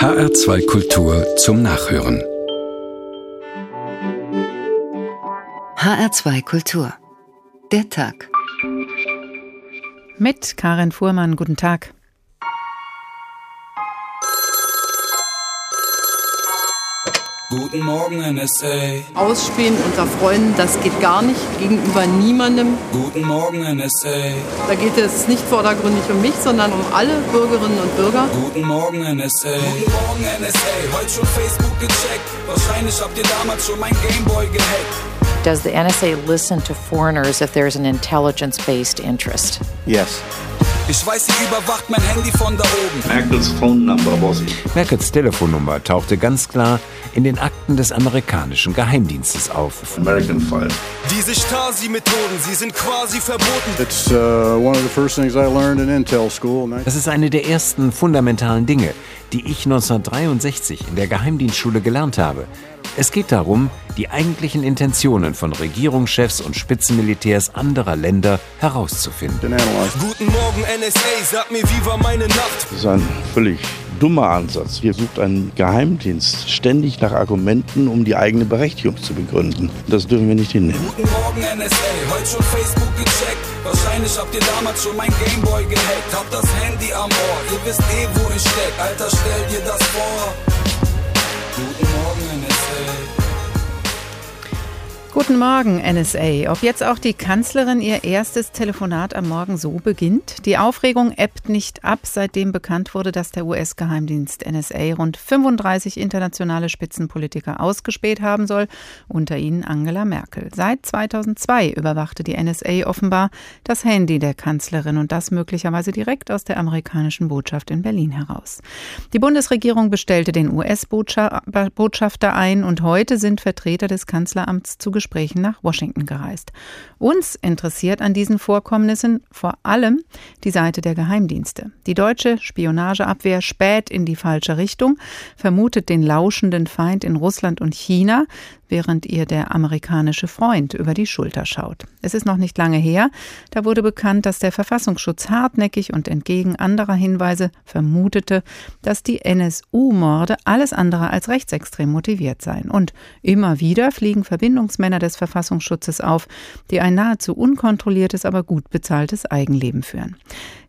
HR2 Kultur zum Nachhören. HR2 Kultur. Der Tag. Mit Karin Fuhrmann, guten Tag. Guten Morgen, NSA. Ausspähen unter Freunden, das geht gar nicht, gegenüber niemandem. Guten Morgen, NSA. Da geht es nicht vordergründig um mich, sondern um alle Bürgerinnen und Bürger. Guten Morgen, NSA. Guten Morgen, NSA. Heute schon Facebook gecheckt. Wahrscheinlich habt ihr damals schon mein Gameboy gehackt. Does the NSA listen to foreigners if there's an intelligence based interest? Yes. Ich weiß, sie überwacht mein Handy von da oben. Merkels phone number was Merkels Telefonnummer tauchte ganz klar in den Akten des amerikanischen Geheimdienstes auf. American file. Diese Stasi-Methoden, sie sind quasi verboten. It's uh, one of the first things I learned in Intel School. Das ist eine der ersten fundamentalen Dinge, die ich 1963 in der Geheimdienstschule gelernt habe. Es geht darum, die eigentlichen Intentionen von Regierungschefs und Spitzenmilitärs anderer Länder herauszufinden. Guten Morgen, NSA. Sag mir, wie war meine Nacht? Das ist ein völlig dummer Ansatz. Hier sucht ein Geheimdienst ständig nach Argumenten, um die eigene Berechtigung zu begründen. Das dürfen wir nicht hinnehmen. Guten Morgen, NSA. Heute schon Facebook gecheckt. Wahrscheinlich habt ihr damals schon mein Gameboy gehackt. Habt das Handy am Ohr. Ihr wisst eh, wo ich steck. Alter, stell dir das vor. Guten Guten Morgen, NSA. Ob jetzt auch die Kanzlerin ihr erstes Telefonat am Morgen so beginnt? Die Aufregung ebbt nicht ab, seitdem bekannt wurde, dass der US-Geheimdienst NSA rund 35 internationale Spitzenpolitiker ausgespäht haben soll, unter ihnen Angela Merkel. Seit 2002 überwachte die NSA offenbar das Handy der Kanzlerin und das möglicherweise direkt aus der amerikanischen Botschaft in Berlin heraus. Die Bundesregierung bestellte den US-Botschafter ein und heute sind Vertreter des Kanzleramts zu Gesprächen nach Washington gereist. Uns interessiert an diesen Vorkommnissen vor allem die Seite der Geheimdienste. Die deutsche Spionageabwehr späht in die falsche Richtung, vermutet den lauschenden Feind in Russland und China, während ihr der amerikanische Freund über die Schulter schaut. Es ist noch nicht lange her, da wurde bekannt, dass der Verfassungsschutz hartnäckig und entgegen anderer Hinweise vermutete, dass die NSU-Morde alles andere als rechtsextrem motiviert seien. Und immer wieder fliegen Verbindungsmänner des Verfassungsschutzes auf, die ein nahezu unkontrolliertes, aber gut bezahltes Eigenleben führen.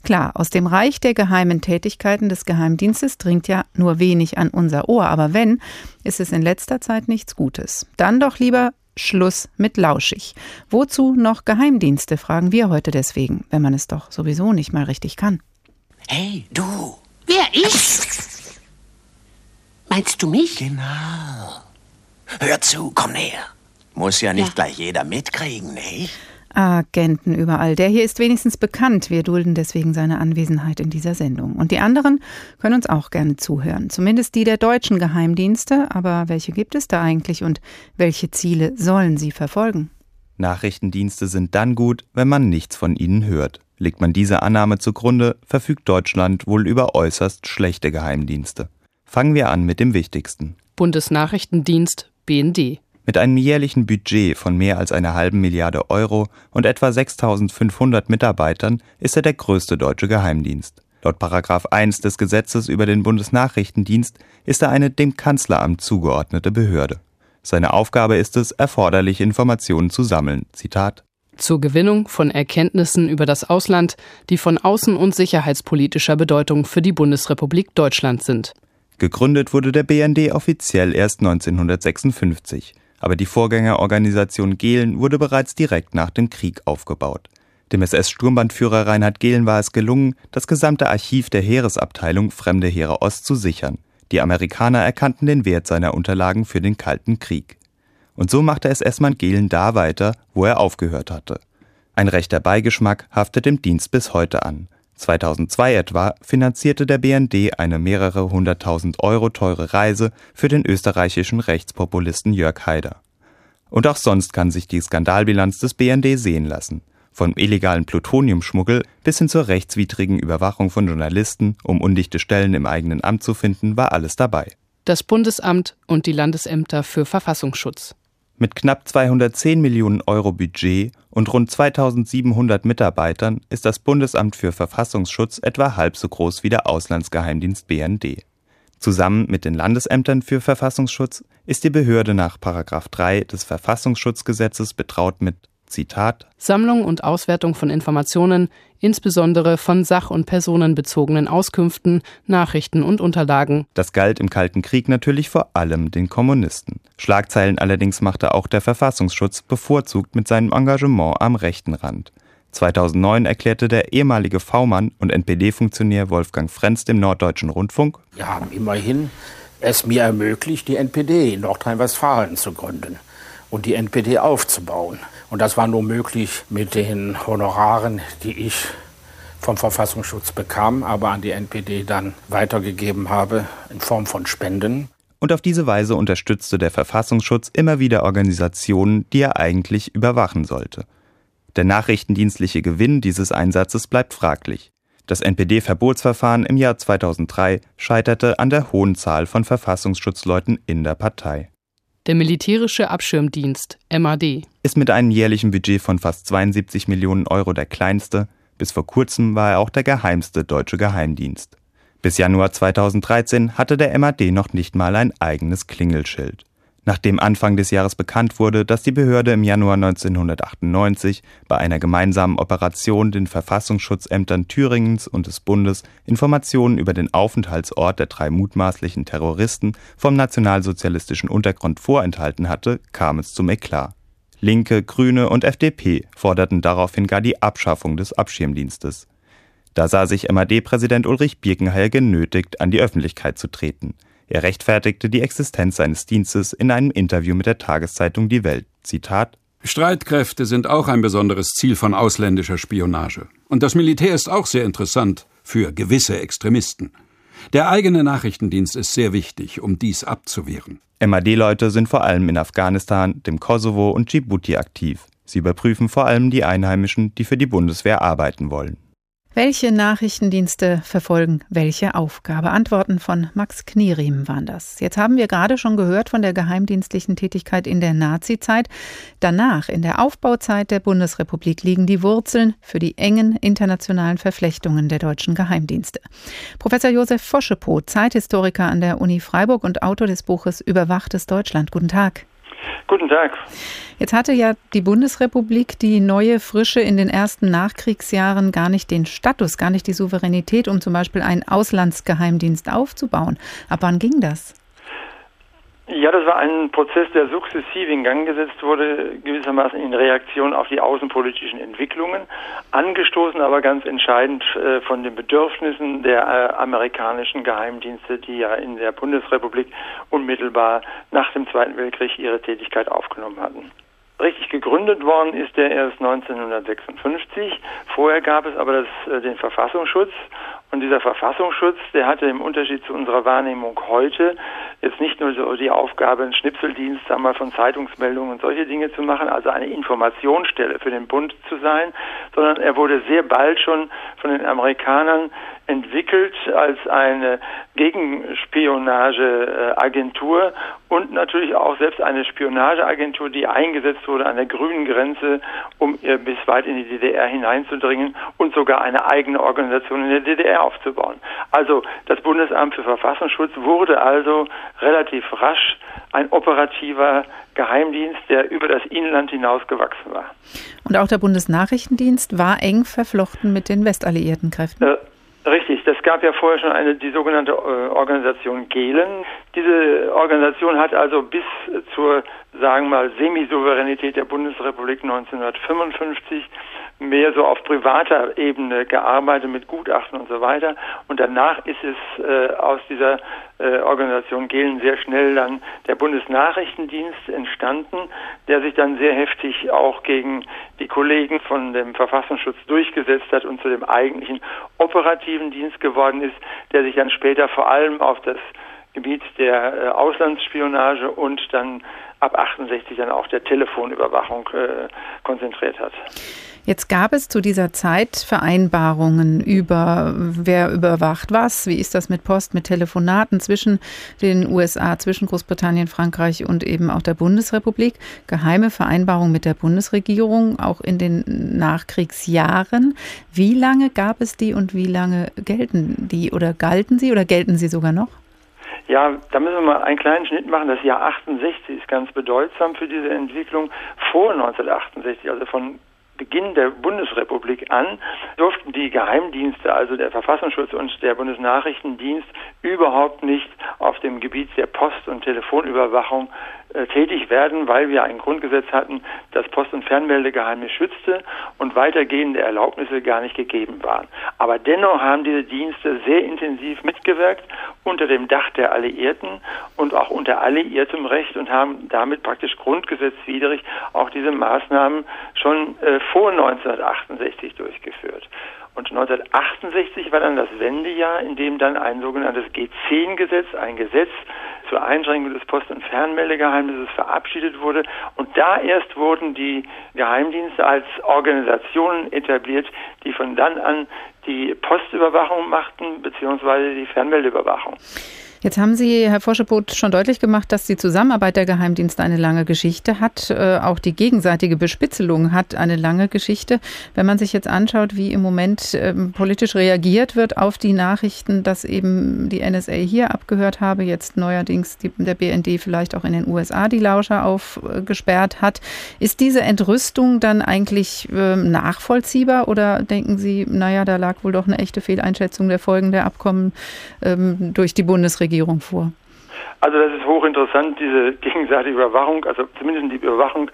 Klar, aus dem Reich der geheimen Tätigkeiten des Geheimdienstes dringt ja nur wenig an unser Ohr, aber wenn, ist es in letzter Zeit nichts Gutes. Dann doch lieber Schluss mit lauschig. Wozu noch Geheimdienste, fragen wir heute deswegen, wenn man es doch sowieso nicht mal richtig kann. Hey, du. Wer ich? Meinst du mich? Genau. Hör zu, komm näher. Muss ja nicht ja. gleich jeder mitkriegen, nicht? Agenten überall. Der hier ist wenigstens bekannt. Wir dulden deswegen seine Anwesenheit in dieser Sendung. Und die anderen können uns auch gerne zuhören. Zumindest die der deutschen Geheimdienste. Aber welche gibt es da eigentlich und welche Ziele sollen sie verfolgen? Nachrichtendienste sind dann gut, wenn man nichts von ihnen hört. Legt man diese Annahme zugrunde, verfügt Deutschland wohl über äußerst schlechte Geheimdienste. Fangen wir an mit dem wichtigsten. Bundesnachrichtendienst BND. Mit einem jährlichen Budget von mehr als einer halben Milliarde Euro und etwa 6500 Mitarbeitern ist er der größte deutsche Geheimdienst. Laut Paragraph 1 des Gesetzes über den Bundesnachrichtendienst ist er eine dem Kanzleramt zugeordnete Behörde. Seine Aufgabe ist es, erforderliche Informationen zu sammeln. Zitat zur Gewinnung von Erkenntnissen über das Ausland, die von außen- und sicherheitspolitischer Bedeutung für die Bundesrepublik Deutschland sind. Gegründet wurde der BND offiziell erst 1956 aber die Vorgängerorganisation Gehlen wurde bereits direkt nach dem Krieg aufgebaut. Dem SS-Sturmbandführer Reinhard Gehlen war es gelungen, das gesamte Archiv der Heeresabteilung Fremde Heere Ost zu sichern. Die Amerikaner erkannten den Wert seiner Unterlagen für den Kalten Krieg. Und so machte SS-Mann Gehlen da weiter, wo er aufgehört hatte. Ein rechter Beigeschmack haftet dem Dienst bis heute an. 2002 etwa finanzierte der BND eine mehrere hunderttausend Euro teure Reise für den österreichischen Rechtspopulisten Jörg Haider. Und auch sonst kann sich die Skandalbilanz des BND sehen lassen. Vom illegalen Plutoniumschmuggel bis hin zur rechtswidrigen Überwachung von Journalisten, um undichte Stellen im eigenen Amt zu finden, war alles dabei. Das Bundesamt und die Landesämter für Verfassungsschutz. Mit knapp 210 Millionen Euro Budget und rund 2700 Mitarbeitern ist das Bundesamt für Verfassungsschutz etwa halb so groß wie der Auslandsgeheimdienst BND. Zusammen mit den Landesämtern für Verfassungsschutz ist die Behörde nach 3 des Verfassungsschutzgesetzes betraut mit Zitat Sammlung und Auswertung von Informationen, insbesondere von sach- und personenbezogenen Auskünften, Nachrichten und Unterlagen. Das galt im Kalten Krieg natürlich vor allem den Kommunisten. Schlagzeilen allerdings machte auch der Verfassungsschutz bevorzugt mit seinem Engagement am rechten Rand. 2009 erklärte der ehemalige V-Mann und NPD-Funktionär Wolfgang Frenz dem Norddeutschen Rundfunk: Wir haben immerhin es mir ermöglicht, die NPD in Nordrhein-Westfalen zu gründen und die NPD aufzubauen. Und das war nur möglich mit den Honoraren, die ich vom Verfassungsschutz bekam, aber an die NPD dann weitergegeben habe in Form von Spenden. Und auf diese Weise unterstützte der Verfassungsschutz immer wieder Organisationen, die er eigentlich überwachen sollte. Der nachrichtendienstliche Gewinn dieses Einsatzes bleibt fraglich. Das NPD-Verbotsverfahren im Jahr 2003 scheiterte an der hohen Zahl von Verfassungsschutzleuten in der Partei. Der militärische Abschirmdienst MAD ist mit einem jährlichen Budget von fast 72 Millionen Euro der kleinste, bis vor kurzem war er auch der geheimste deutsche Geheimdienst. Bis Januar 2013 hatte der MAD noch nicht mal ein eigenes Klingelschild. Nachdem Anfang des Jahres bekannt wurde, dass die Behörde im Januar 1998 bei einer gemeinsamen Operation den Verfassungsschutzämtern Thüringens und des Bundes Informationen über den Aufenthaltsort der drei mutmaßlichen Terroristen vom nationalsozialistischen Untergrund vorenthalten hatte, kam es zum Eklat. Linke, Grüne und FDP forderten daraufhin gar die Abschaffung des Abschirmdienstes. Da sah sich MAD-Präsident Ulrich Birkenheil genötigt, an die Öffentlichkeit zu treten. Er rechtfertigte die Existenz seines Dienstes in einem Interview mit der Tageszeitung Die Welt. Zitat Streitkräfte sind auch ein besonderes Ziel von ausländischer Spionage. Und das Militär ist auch sehr interessant für gewisse Extremisten. Der eigene Nachrichtendienst ist sehr wichtig, um dies abzuwehren. MAD-Leute sind vor allem in Afghanistan, dem Kosovo und Djibouti aktiv. Sie überprüfen vor allem die Einheimischen, die für die Bundeswehr arbeiten wollen. Welche Nachrichtendienste verfolgen welche Aufgabe? Antworten von Max Knierim waren das. Jetzt haben wir gerade schon gehört von der geheimdienstlichen Tätigkeit in der Nazizeit. Danach, in der Aufbauzeit der Bundesrepublik, liegen die Wurzeln für die engen internationalen Verflechtungen der deutschen Geheimdienste. Professor Josef Foschepo, Zeithistoriker an der Uni Freiburg und Autor des Buches Überwachtes Deutschland. Guten Tag. Guten Tag. Jetzt hatte ja die Bundesrepublik die neue Frische in den ersten Nachkriegsjahren gar nicht den Status, gar nicht die Souveränität, um zum Beispiel einen Auslandsgeheimdienst aufzubauen. Ab wann ging das? Ja, das war ein Prozess, der sukzessiv in Gang gesetzt wurde, gewissermaßen in Reaktion auf die außenpolitischen Entwicklungen, angestoßen aber ganz entscheidend äh, von den Bedürfnissen der äh, amerikanischen Geheimdienste, die ja in der Bundesrepublik unmittelbar nach dem Zweiten Weltkrieg ihre Tätigkeit aufgenommen hatten. Richtig gegründet worden ist der erst 1956. Vorher gab es aber das, äh, den Verfassungsschutz und dieser Verfassungsschutz, der hatte im Unterschied zu unserer Wahrnehmung heute jetzt nicht nur so die Aufgabe, einen Schnipseldienst wir, von Zeitungsmeldungen und solche Dinge zu machen, also eine Informationsstelle für den Bund zu sein, sondern er wurde sehr bald schon von den Amerikanern entwickelt als eine Gegenspionageagentur und natürlich auch selbst eine Spionageagentur, die eingesetzt wurde an der grünen Grenze, um bis weit in die DDR hineinzudringen und sogar eine eigene Organisation in der DDR aufzubauen. Also das Bundesamt für Verfassungsschutz wurde also relativ rasch ein operativer Geheimdienst, der über das Inland hinaus gewachsen war. Und auch der Bundesnachrichtendienst war eng verflochten mit den westalliierten Kräften. Äh, Richtig, das gab ja vorher schon eine, die sogenannte äh, Organisation Gehlen. Diese Organisation hat also bis zur, sagen wir mal, Semisouveränität der Bundesrepublik 1955 mehr so auf privater Ebene gearbeitet mit Gutachten und so weiter. Und danach ist es äh, aus dieser äh, Organisation Gehlen sehr schnell dann der Bundesnachrichtendienst entstanden, der sich dann sehr heftig auch gegen die Kollegen von dem Verfassungsschutz durchgesetzt hat und zu dem eigentlichen operativen Dienst geworden ist, der sich dann später vor allem auf das Gebiet der äh, Auslandsspionage und dann ab 68 dann auch der Telefonüberwachung äh, konzentriert hat. Jetzt gab es zu dieser Zeit Vereinbarungen über, wer überwacht was, wie ist das mit Post, mit Telefonaten zwischen den USA, zwischen Großbritannien, Frankreich und eben auch der Bundesrepublik. Geheime Vereinbarungen mit der Bundesregierung, auch in den Nachkriegsjahren. Wie lange gab es die und wie lange gelten die oder galten sie oder gelten sie sogar noch? Ja, da müssen wir mal einen kleinen Schnitt machen. Das Jahr 68 ist ganz bedeutsam für diese Entwicklung. Vor 1968, also von Beginn der Bundesrepublik an durften die Geheimdienste, also der Verfassungsschutz und der Bundesnachrichtendienst, überhaupt nicht auf dem Gebiet der Post- und Telefonüberwachung tätig werden, weil wir ein Grundgesetz hatten, das Post- und Fernmeldegeheimnis schützte und weitergehende Erlaubnisse gar nicht gegeben waren. Aber dennoch haben diese Dienste sehr intensiv mitgewirkt unter dem Dach der Alliierten und auch unter alliiertem Recht und haben damit praktisch grundgesetzwidrig auch diese Maßnahmen schon äh, vor 1968 durchgeführt. Und 1968 war dann das Wendejahr, in dem dann ein sogenanntes G10-Gesetz, ein Gesetz zur Einschränkung des Post- und Fernmeldegeheimnisses verabschiedet wurde. Und da erst wurden die Geheimdienste als Organisationen etabliert, die von dann an die Postüberwachung machten, beziehungsweise die Fernmeldeüberwachung. Jetzt haben Sie, Herr Forschepot, schon deutlich gemacht, dass die Zusammenarbeit der Geheimdienste eine lange Geschichte hat. Äh, auch die gegenseitige Bespitzelung hat eine lange Geschichte. Wenn man sich jetzt anschaut, wie im Moment ähm, politisch reagiert wird auf die Nachrichten, dass eben die NSA hier abgehört habe, jetzt neuerdings der BND vielleicht auch in den USA die Lauscher aufgesperrt hat, ist diese Entrüstung dann eigentlich äh, nachvollziehbar oder denken Sie, naja, da lag wohl doch eine echte Fehleinschätzung der Folgen der Abkommen ähm, durch die Bundesregierung? Regierung vor? Also das ist hochinteressant, diese gegenseitige Überwachung, also zumindest die Überwachung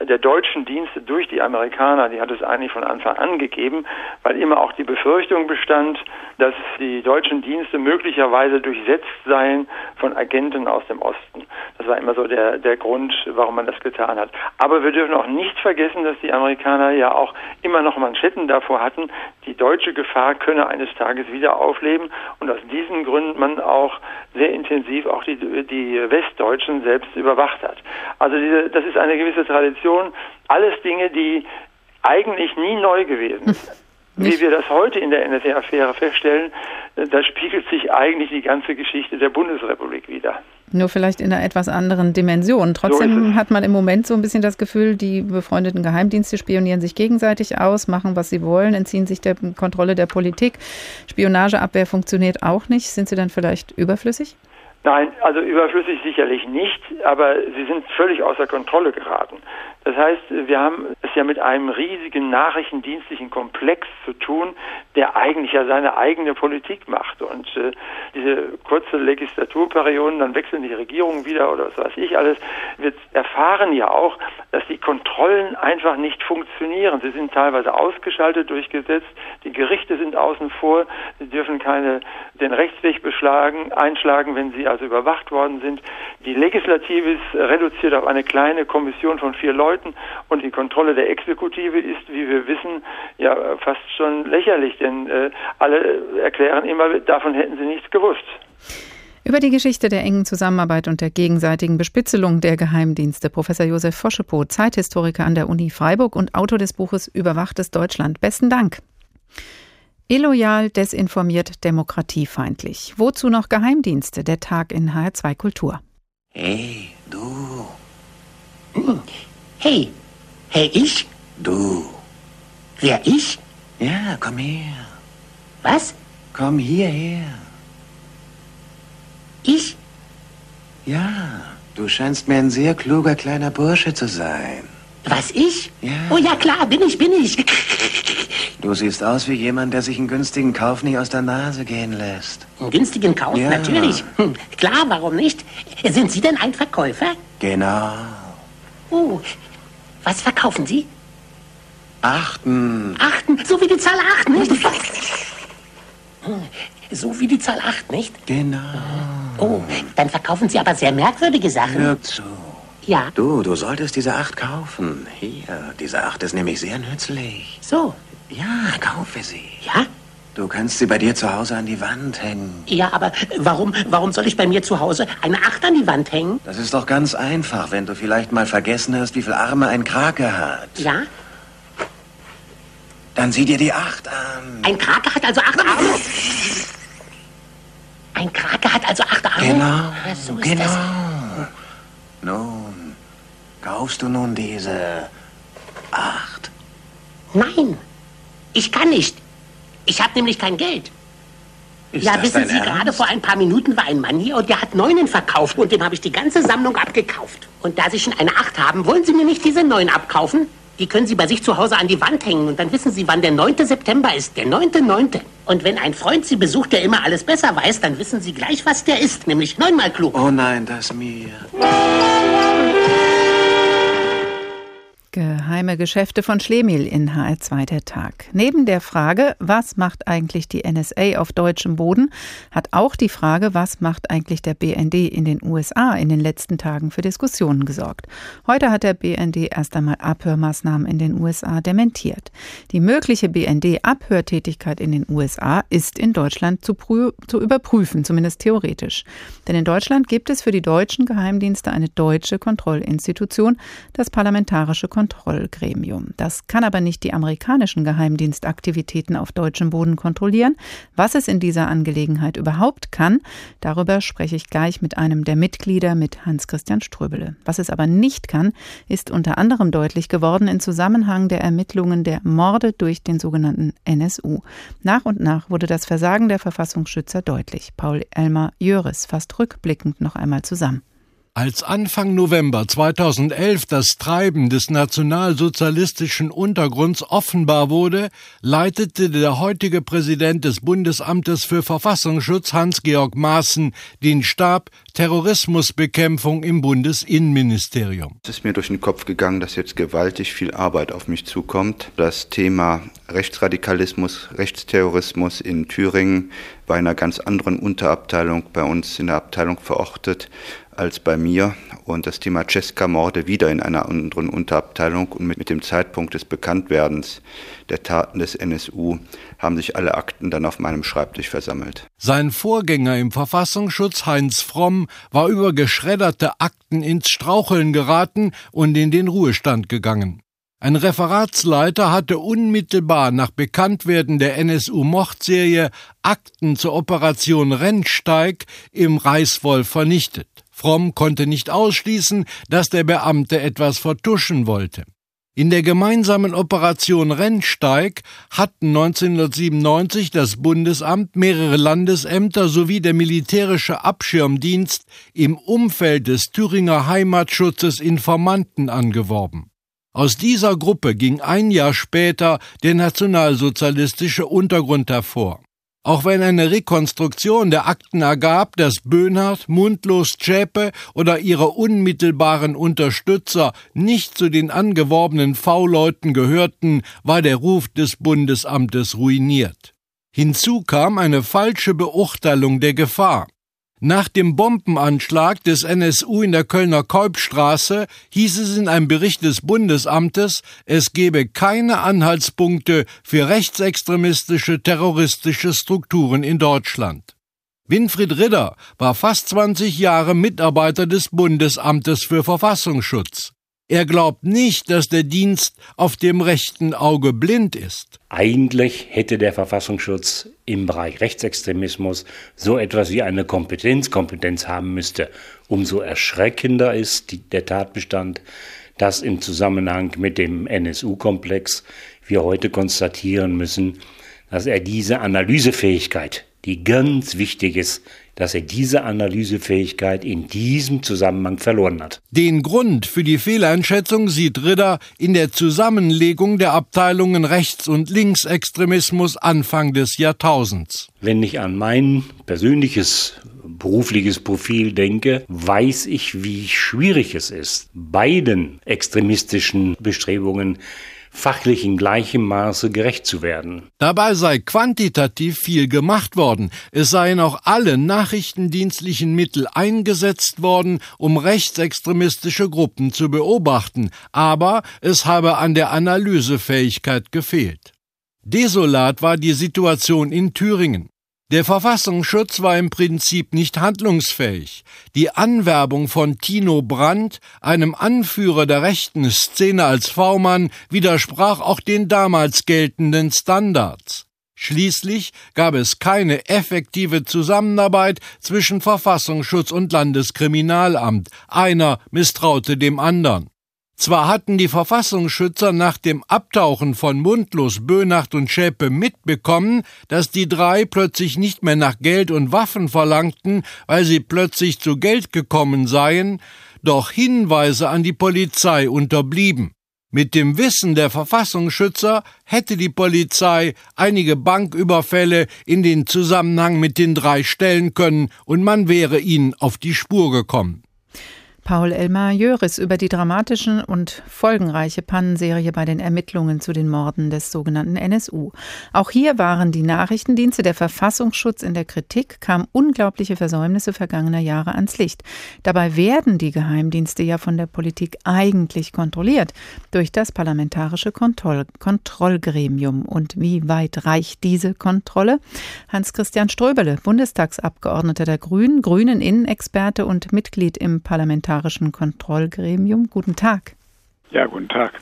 der deutschen Dienste durch die Amerikaner, die hat es eigentlich von Anfang an gegeben, weil immer auch die Befürchtung bestand, dass die deutschen Dienste möglicherweise durchsetzt seien von Agenten aus dem Osten. Das war immer so der, der Grund, warum man das getan hat. Aber wir dürfen auch nicht vergessen, dass die Amerikaner ja auch immer noch Manschetten davor hatten, die deutsche Gefahr könne eines Tages wieder aufleben und aus diesen Gründen man auch sehr intensiv auch die, die Westdeutschen selbst überwacht hat. Also diese, das ist eine gewisse Tradition. Alles Dinge, die eigentlich nie neu gewesen sind. Wie wir das heute in der NSA-Affäre feststellen, da spiegelt sich eigentlich die ganze Geschichte der Bundesrepublik wieder. Nur vielleicht in einer etwas anderen Dimension. Trotzdem so hat man im Moment so ein bisschen das Gefühl, die befreundeten Geheimdienste spionieren sich gegenseitig aus, machen, was sie wollen, entziehen sich der Kontrolle der Politik. Spionageabwehr funktioniert auch nicht. Sind sie dann vielleicht überflüssig? Nein, also überflüssig sicherlich nicht, aber sie sind völlig außer Kontrolle geraten. Das heißt, wir haben es ja mit einem riesigen nachrichtendienstlichen Komplex zu tun, der eigentlich ja seine eigene Politik macht. Und äh, diese kurze Legislaturperioden, dann wechseln die Regierungen wieder oder was weiß ich alles. Wir erfahren ja auch, dass die Kontrollen einfach nicht funktionieren. Sie sind teilweise ausgeschaltet durch Gesetz. Die Gerichte sind außen vor. Sie dürfen keine den Rechtsweg beschlagen, einschlagen, wenn sie also überwacht worden sind. Die Legislative ist reduziert auf eine kleine Kommission von vier Leuten. Leuten und die Kontrolle der Exekutive ist, wie wir wissen, ja fast schon lächerlich, denn äh, alle erklären immer, davon hätten sie nichts gewusst. Über die Geschichte der engen Zusammenarbeit und der gegenseitigen Bespitzelung der Geheimdienste. Professor Josef Foschepo, Zeithistoriker an der Uni Freiburg und Autor des Buches Überwachtes Deutschland. Besten Dank. Illoyal, desinformiert, demokratiefeindlich. Wozu noch Geheimdienste? Der Tag in HR2 Kultur. Hey, du. Hm. Hey, hey, ich? Du. Wer, ich? Ja, komm her. Was? Komm hierher. Ich? Ja, du scheinst mir ein sehr kluger kleiner Bursche zu sein. Was, ich? Ja. Oh ja, klar, bin ich, bin ich. Du siehst aus wie jemand, der sich einen günstigen Kauf nicht aus der Nase gehen lässt. Einen günstigen Kauf? Ja. Natürlich. Hm, klar, warum nicht? Sind Sie denn ein Verkäufer? Genau. Oh, was verkaufen Sie? Achten. Achten, so wie die Zahl acht, nicht? So wie die Zahl acht, nicht? Genau. Oh, dann verkaufen Sie aber sehr merkwürdige Sachen. Hör zu. Ja. Du, du solltest diese Acht kaufen. Hier, diese Acht ist nämlich sehr nützlich. So. Ja, kaufe sie. Ja? Du kannst sie bei dir zu Hause an die Wand hängen. Ja, aber warum, warum soll ich bei mir zu Hause eine Acht an die Wand hängen? Das ist doch ganz einfach, wenn du vielleicht mal vergessen hast, wie viele Arme ein Krake hat. Ja? Dann sieh dir die Acht an. Ein Krake hat also acht Arme? Ein Krake hat also acht Arme? Genau, Ah, so genau. das. Nun, kaufst du nun diese Acht? Nein, ich kann nicht. Ich habe nämlich kein Geld. Ist ja, wissen Sie, Ernst? gerade vor ein paar Minuten war ein Mann hier und der hat Neunen verkauft und dem habe ich die ganze Sammlung abgekauft. Und da Sie schon eine Acht haben, wollen Sie mir nicht diese Neun abkaufen? Die können Sie bei sich zu Hause an die Wand hängen und dann wissen Sie, wann der 9. September ist. Der 9.9. Und wenn ein Freund Sie besucht, der immer alles besser weiß, dann wissen Sie gleich, was der ist. Nämlich neunmal klug. Oh nein, das mir. Geheime Geschäfte von Schlemiel in HR2 der Tag. Neben der Frage, was macht eigentlich die NSA auf deutschem Boden, hat auch die Frage, was macht eigentlich der BND in den USA in den letzten Tagen für Diskussionen gesorgt. Heute hat der BND erst einmal Abhörmaßnahmen in den USA dementiert. Die mögliche BND-Abhörtätigkeit in den USA ist in Deutschland zu, zu überprüfen, zumindest theoretisch. Denn in Deutschland gibt es für die deutschen Geheimdienste eine deutsche Kontrollinstitution, das Parlamentarische. Kontrollgremium. Das kann aber nicht die amerikanischen Geheimdienstaktivitäten auf deutschem Boden kontrollieren. Was es in dieser Angelegenheit überhaupt kann, darüber spreche ich gleich mit einem der Mitglieder, mit Hans-Christian Ströbele. Was es aber nicht kann, ist unter anderem deutlich geworden im Zusammenhang der Ermittlungen der Morde durch den sogenannten NSU. Nach und nach wurde das Versagen der Verfassungsschützer deutlich. Paul Elmar Jöris fasst rückblickend noch einmal zusammen. Als Anfang November 2011 das Treiben des nationalsozialistischen Untergrunds offenbar wurde, leitete der heutige Präsident des Bundesamtes für Verfassungsschutz Hans-Georg Maaßen den Stab Terrorismusbekämpfung im Bundesinnenministerium. Es ist mir durch den Kopf gegangen, dass jetzt gewaltig viel Arbeit auf mich zukommt. Das Thema Rechtsradikalismus, Rechtsterrorismus in Thüringen bei einer ganz anderen Unterabteilung bei uns in der Abteilung verortet als bei mir und das Thema Cesca-Morde wieder in einer anderen Unterabteilung und mit, dem Zeitpunkt des Bekanntwerdens der Taten des NSU haben sich alle Akten dann auf meinem Schreibtisch versammelt. Sein Vorgänger im Verfassungsschutz Heinz Fromm war über geschredderte Akten ins Straucheln geraten und in den Ruhestand gegangen. Ein Referatsleiter hatte unmittelbar nach Bekanntwerden der NSU-Mordserie Akten zur Operation Rennsteig im Reichswolf vernichtet. Fromm konnte nicht ausschließen, dass der Beamte etwas vertuschen wollte. In der gemeinsamen Operation Rennsteig hatten 1997 das Bundesamt, mehrere Landesämter sowie der militärische Abschirmdienst im Umfeld des Thüringer Heimatschutzes Informanten angeworben. Aus dieser Gruppe ging ein Jahr später der nationalsozialistische Untergrund hervor. Auch wenn eine Rekonstruktion der Akten ergab, dass Böhnhardt, Mundlos, Zschäpe oder ihre unmittelbaren Unterstützer nicht zu den angeworbenen V-Leuten gehörten, war der Ruf des Bundesamtes ruiniert. Hinzu kam eine falsche Beurteilung der Gefahr. Nach dem Bombenanschlag des NSU in der Kölner Kolbstraße hieß es in einem Bericht des Bundesamtes, es gebe keine Anhaltspunkte für rechtsextremistische terroristische Strukturen in Deutschland. Winfried Ridder war fast 20 Jahre Mitarbeiter des Bundesamtes für Verfassungsschutz. Er glaubt nicht, dass der Dienst auf dem rechten Auge blind ist. Eigentlich hätte der Verfassungsschutz im Bereich Rechtsextremismus so etwas wie eine Kompetenzkompetenz haben müsste. Umso erschreckender ist die, der Tatbestand, dass im Zusammenhang mit dem NSU-Komplex wir heute konstatieren müssen, dass er diese Analysefähigkeit, die ganz wichtig ist, dass er diese Analysefähigkeit in diesem Zusammenhang verloren hat. Den Grund für die Fehleinschätzung sieht Ritter in der Zusammenlegung der Abteilungen Rechts- und Linksextremismus Anfang des Jahrtausends. Wenn ich an mein persönliches berufliches Profil denke, weiß ich, wie schwierig es ist, beiden extremistischen Bestrebungen fachlich in gleichem Maße gerecht zu werden. Dabei sei quantitativ viel gemacht worden. Es seien auch alle nachrichtendienstlichen Mittel eingesetzt worden, um rechtsextremistische Gruppen zu beobachten, aber es habe an der Analysefähigkeit gefehlt. Desolat war die Situation in Thüringen. Der Verfassungsschutz war im Prinzip nicht handlungsfähig. Die Anwerbung von Tino Brandt, einem Anführer der rechten Szene als V-Mann, widersprach auch den damals geltenden Standards. Schließlich gab es keine effektive Zusammenarbeit zwischen Verfassungsschutz und Landeskriminalamt. Einer misstraute dem anderen. Zwar hatten die Verfassungsschützer nach dem Abtauchen von Mundlos, Böhnacht und Schäpe mitbekommen, dass die drei plötzlich nicht mehr nach Geld und Waffen verlangten, weil sie plötzlich zu Geld gekommen seien, doch Hinweise an die Polizei unterblieben. Mit dem Wissen der Verfassungsschützer hätte die Polizei einige Banküberfälle in den Zusammenhang mit den drei stellen können und man wäre ihnen auf die Spur gekommen. Paul Elmar Jöris über die dramatischen und folgenreiche Pannenserie bei den Ermittlungen zu den Morden des sogenannten NSU. Auch hier waren die Nachrichtendienste der Verfassungsschutz in der Kritik, kamen unglaubliche Versäumnisse vergangener Jahre ans Licht. Dabei werden die Geheimdienste ja von der Politik eigentlich kontrolliert durch das parlamentarische Kontroll Kontrollgremium. Und wie weit reicht diese Kontrolle? Hans-Christian Ströberle, Bundestagsabgeordneter der Grünen, Grünen Innenexperte und Mitglied im Parlamentarischen Parlamentarischen Kontrollgremium. Guten Tag. Ja, guten Tag.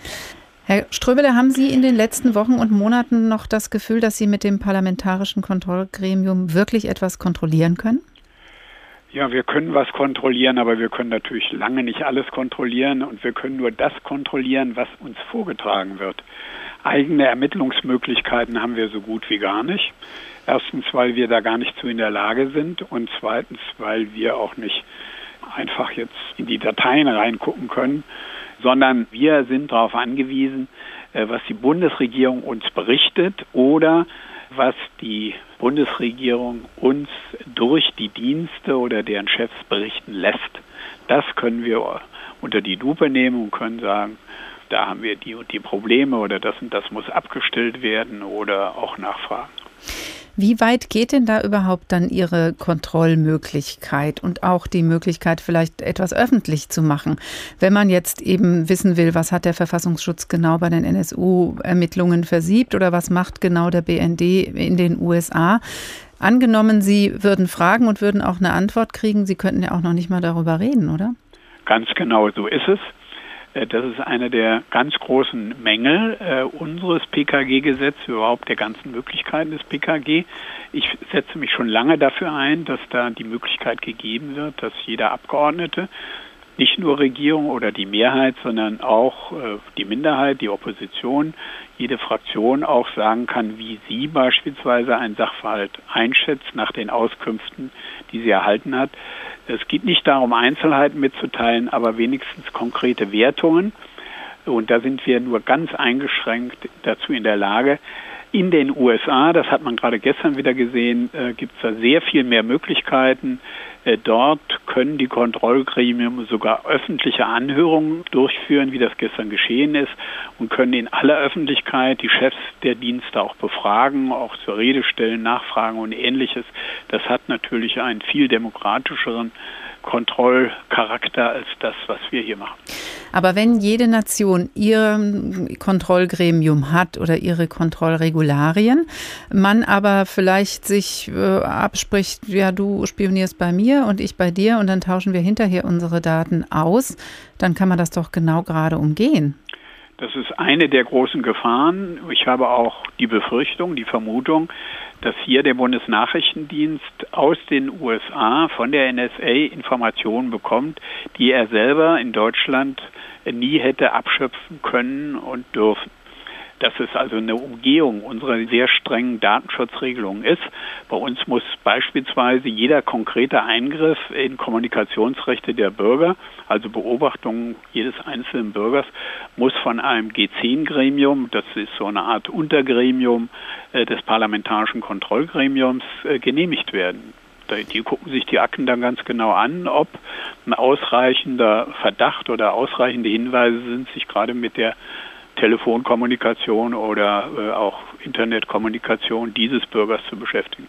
Herr Ströbele, haben Sie in den letzten Wochen und Monaten noch das Gefühl, dass Sie mit dem Parlamentarischen Kontrollgremium wirklich etwas kontrollieren können? Ja, wir können was kontrollieren, aber wir können natürlich lange nicht alles kontrollieren und wir können nur das kontrollieren, was uns vorgetragen wird. Eigene Ermittlungsmöglichkeiten haben wir so gut wie gar nicht. Erstens, weil wir da gar nicht zu in der Lage sind und zweitens, weil wir auch nicht einfach jetzt in die Dateien reingucken können, sondern wir sind darauf angewiesen, äh, was die Bundesregierung uns berichtet oder was die Bundesregierung uns durch die Dienste oder deren Chefs berichten lässt. Das können wir unter die Lupe nehmen und können sagen, da haben wir die und die Probleme oder das und das muss abgestellt werden oder auch nachfragen. Wie weit geht denn da überhaupt dann Ihre Kontrollmöglichkeit und auch die Möglichkeit, vielleicht etwas öffentlich zu machen? Wenn man jetzt eben wissen will, was hat der Verfassungsschutz genau bei den NSU-Ermittlungen versiebt oder was macht genau der BND in den USA? Angenommen, Sie würden fragen und würden auch eine Antwort kriegen, Sie könnten ja auch noch nicht mal darüber reden, oder? Ganz genau so ist es. Äh, das ist einer der ganz großen Mängel äh, unseres PKG-Gesetzes, überhaupt der ganzen Möglichkeiten des PKG. Ich setze mich schon lange dafür ein, dass da die Möglichkeit gegeben wird, dass jeder Abgeordnete, nicht nur Regierung oder die Mehrheit, sondern auch äh, die Minderheit, die Opposition, jede Fraktion auch sagen kann, wie sie beispielsweise einen Sachverhalt einschätzt nach den Auskünften, die sie erhalten hat. Es geht nicht darum, Einzelheiten mitzuteilen, aber wenigstens konkrete Wertungen. Und da sind wir nur ganz eingeschränkt dazu in der Lage. In den USA, das hat man gerade gestern wieder gesehen, äh, gibt es da sehr viel mehr Möglichkeiten, äh, dort können die Kontrollgremien sogar öffentliche Anhörungen durchführen, wie das gestern geschehen ist, und können in aller Öffentlichkeit die Chefs der Dienste auch befragen, auch zur Rede stellen, nachfragen und ähnliches. Das hat natürlich einen viel demokratischeren Kontrollcharakter als das, was wir hier machen. Aber wenn jede Nation ihr Kontrollgremium hat oder ihre Kontrollregularien, man aber vielleicht sich äh, abspricht, ja, du spionierst bei mir und ich bei dir und dann tauschen wir hinterher unsere Daten aus, dann kann man das doch genau gerade umgehen. Das ist eine der großen Gefahren. Ich habe auch die Befürchtung, die Vermutung, dass hier der Bundesnachrichtendienst aus den USA von der NSA Informationen bekommt, die er selber in Deutschland nie hätte abschöpfen können und dürfen dass es also eine Umgehung unserer sehr strengen Datenschutzregelungen ist. Bei uns muss beispielsweise jeder konkrete Eingriff in Kommunikationsrechte der Bürger, also Beobachtung jedes einzelnen Bürgers, muss von einem G10-Gremium, das ist so eine Art Untergremium äh, des parlamentarischen Kontrollgremiums, äh, genehmigt werden. Die gucken sich die Akten dann ganz genau an, ob ein ausreichender Verdacht oder ausreichende Hinweise sind, sich gerade mit der Telefonkommunikation oder äh, auch Internetkommunikation dieses Bürgers zu beschäftigen.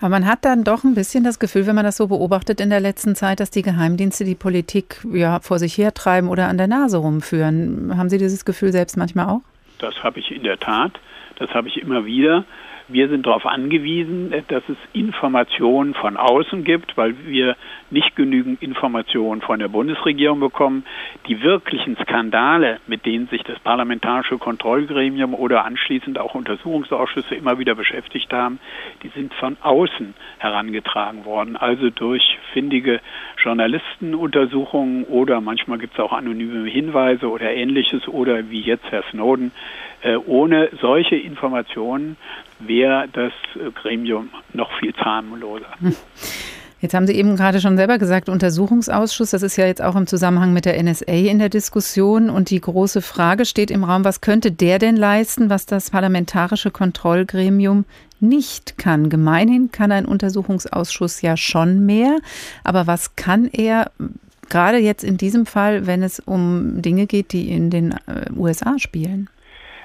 Aber man hat dann doch ein bisschen das Gefühl, wenn man das so beobachtet in der letzten Zeit, dass die Geheimdienste die Politik ja vor sich hertreiben oder an der Nase rumführen. Haben Sie dieses Gefühl selbst manchmal auch? Das habe ich in der Tat. Das habe ich immer wieder. Wir sind darauf angewiesen, dass es Informationen von außen gibt, weil wir nicht genügend Informationen von der Bundesregierung bekommen. Die wirklichen Skandale, mit denen sich das Parlamentarische Kontrollgremium oder anschließend auch Untersuchungsausschüsse immer wieder beschäftigt haben, die sind von außen herangetragen worden, also durch findige Journalistenuntersuchungen oder manchmal gibt es auch anonyme Hinweise oder ähnliches oder wie jetzt Herr Snowden. Äh, ohne solche Informationen wäre das Gremium noch viel zahnloser. Hm. Jetzt haben Sie eben gerade schon selber gesagt, Untersuchungsausschuss, das ist ja jetzt auch im Zusammenhang mit der NSA in der Diskussion. Und die große Frage steht im Raum, was könnte der denn leisten, was das parlamentarische Kontrollgremium nicht kann? Gemeinhin kann ein Untersuchungsausschuss ja schon mehr, aber was kann er gerade jetzt in diesem Fall, wenn es um Dinge geht, die in den äh, USA spielen?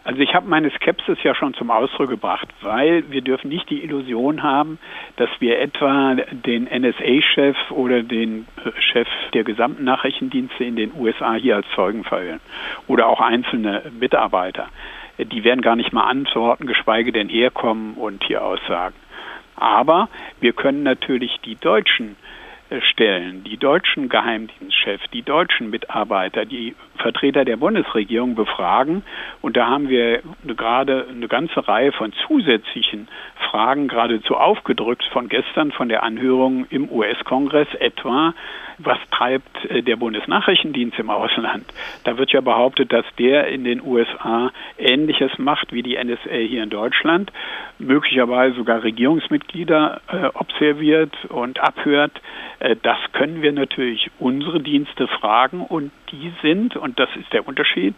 Also ich habe meine Skepsis ja schon zum Ausdruck gebracht, weil wir dürfen nicht die Illusion haben, dass wir etwa den NSA-Chef oder den äh, Chef der gesamten Nachrichtendienste in den USA hier als Zeugen verhören oder auch einzelne Mitarbeiter. Die werden gar nicht mal antworten, geschweige denn herkommen und hier aussagen. Aber wir können natürlich die deutschen Stellen, die deutschen Geheimdienstchefs, die deutschen Mitarbeiter, die Vertreter der Bundesregierung befragen. Und da haben wir gerade eine ganze Reihe von zusätzlichen Fragen geradezu aufgedrückt von gestern von der Anhörung im US-Kongress etwa, was treibt äh, der Bundesnachrichtendienst im Ausland? Da wird ja behauptet, dass der in den USA Ähnliches macht wie die NSA hier in Deutschland, möglicherweise sogar Regierungsmitglieder äh, observiert und abhört. Äh, das können wir natürlich unsere Dienste fragen und die sind, und das ist der Unterschied,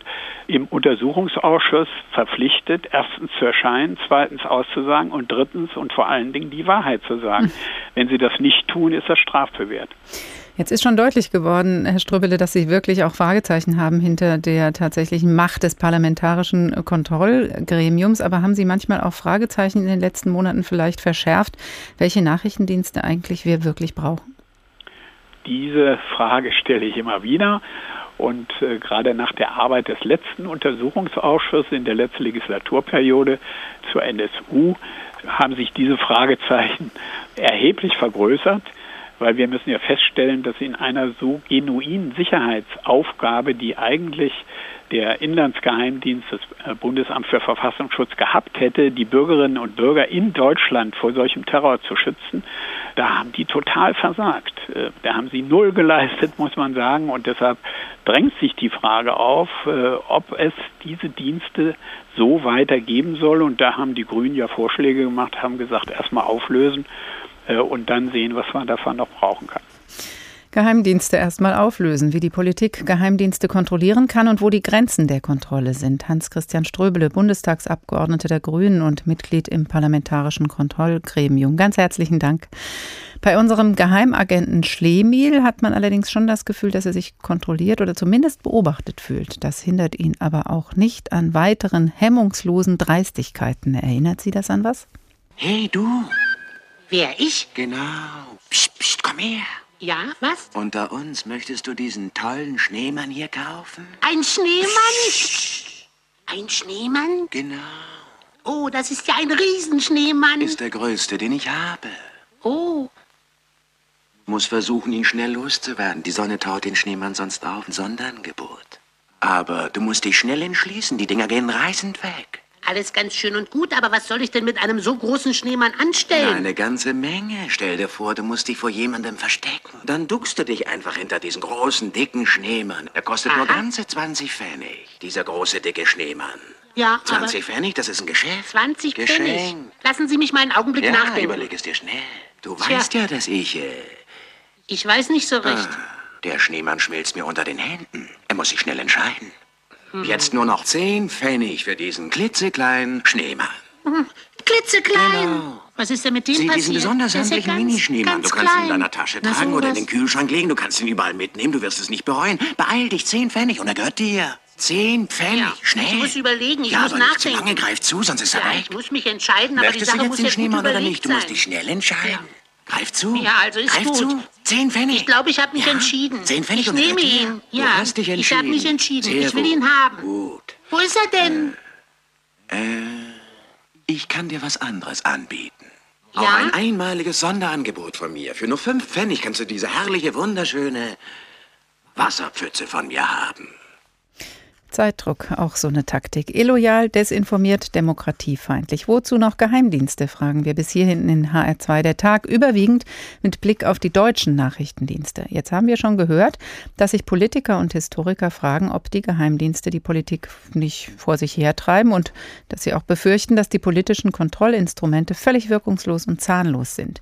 im Untersuchungsausschuss verpflichtet, erstens zu erscheinen, zweitens auszusagen und drittens und vor allen Dingen die Wahrheit zu sagen. Hm. Wenn sie das nicht tun, ist das strafbewehrt. Jetzt ist schon deutlich geworden, Herr Ströbele, dass Sie wirklich auch Fragezeichen haben hinter der tatsächlichen Macht des parlamentarischen Kontrollgremiums. Aber haben Sie manchmal auch Fragezeichen in den letzten Monaten vielleicht verschärft, welche Nachrichtendienste eigentlich wir wirklich brauchen? Diese Frage stelle ich immer wieder. Und äh, gerade nach der Arbeit des letzten Untersuchungsausschusses in der letzten Legislaturperiode zur NSU haben sich diese Fragezeichen erheblich vergrößert weil wir müssen ja feststellen, dass in einer so genuinen Sicherheitsaufgabe, die eigentlich der Inlandsgeheimdienst, das äh, Bundesamt für Verfassungsschutz gehabt hätte, die Bürgerinnen und Bürger in Deutschland vor solchem Terror zu schützen, da haben die total versagt. Äh, da haben sie null geleistet, muss man sagen. Und deshalb drängt sich die Frage auf, äh, ob es diese Dienste so weitergeben soll. Und da haben die Grünen ja Vorschläge gemacht, haben gesagt, erstmal auflösen und dann sehen, was man davon noch brauchen kann. Geheimdienste erstmal auflösen, wie die Politik Geheimdienste kontrollieren kann und wo die Grenzen der Kontrolle sind. Hans-Christian Ströbele, Bundestagsabgeordneter der Grünen und Mitglied im Parlamentarischen Kontrollgremium. Ganz herzlichen Dank. Bei unserem Geheimagenten Schlemiel hat man allerdings schon das Gefühl, dass er sich kontrolliert oder zumindest beobachtet fühlt. Das hindert ihn aber auch nicht an weiteren hemmungslosen Dreistigkeiten. Erinnert Sie das an was? Hey du, Wer, ich? Genau. Psst, psst, komm her. Ja, was? Unter uns möchtest du diesen tollen Schneemann hier kaufen? Ein Schneemann? Psst. Ein Schneemann? Genau. Oh, das ist ja ein Riesenschneemann. Ist der größte, den ich habe. Oh. Muss versuchen, ihn schnell loszuwerden. Die Sonne taut den Schneemann sonst auf. Sonderangebot. Aber du musst dich schnell entschließen. Die Dinger gehen reißend weg. Alles ganz schön und gut, aber was soll ich denn mit einem so großen Schneemann anstellen? Na, eine ganze Menge. Stell dir vor, du musst dich vor jemandem verstecken. Dann duckst du dich einfach hinter diesen großen, dicken Schneemann. Er kostet Aha. nur ganze 20 Pfennig, dieser große, dicke Schneemann. Ja, 20 Pfennig, das ist ein Geschäft. 20 Geschenk. Pfennig. Lassen Sie mich mal einen Augenblick ja, nachdenken. überleg es dir schnell. Du Tja. weißt ja, dass ich... Äh, ich weiß nicht so recht. Ah, der Schneemann schmilzt mir unter den Händen. Er muss sich schnell entscheiden. Hm. Jetzt nur noch zehn Pfennig für diesen klitzekleinen Schneemann. Hm. Klitzeklein? Genau. Was ist denn mit dem Sie, passiert? diesen besonders handlichen Minischneemann. Du kannst ihn in deiner Tasche Na, tragen oder in den Kühlschrank legen. Du kannst ihn überall mitnehmen. Du wirst es nicht bereuen. Beeil dich, zehn Pfennig und er gehört dir. Zehn Pfennig, schnell. Ich muss überlegen, ich ja, muss aber nachdenken. Nicht zu lange, greif zu, sonst ist er ja, weg. Ich muss mich entscheiden, aber Möchtest die Sache du jetzt muss den Schneemann oder nicht? Du sein. musst dich schnell entscheiden. Greif zu. Ja, also ist Greif gut. zu. Zehn Pfennig. Ich glaube, ich habe mich ja. entschieden. Zehn Pfennig ich und nehme ihn. ihn. Ja, du hast dich entschieden. Ich habe mich entschieden. Sehr ich will gut. ihn haben. Gut. Wo ist er denn? Äh, Ich kann dir was anderes anbieten. Ja? Auch ein einmaliges Sonderangebot von mir. Für nur fünf Pfennig kannst du diese herrliche, wunderschöne Wasserpfütze von mir haben. Zeitdruck, auch so eine Taktik. Illoyal, desinformiert, demokratiefeindlich. Wozu noch Geheimdienste, fragen wir bis hierhin in HR2 der Tag, überwiegend mit Blick auf die deutschen Nachrichtendienste. Jetzt haben wir schon gehört, dass sich Politiker und Historiker fragen, ob die Geheimdienste die Politik nicht vor sich hertreiben und dass sie auch befürchten, dass die politischen Kontrollinstrumente völlig wirkungslos und zahnlos sind.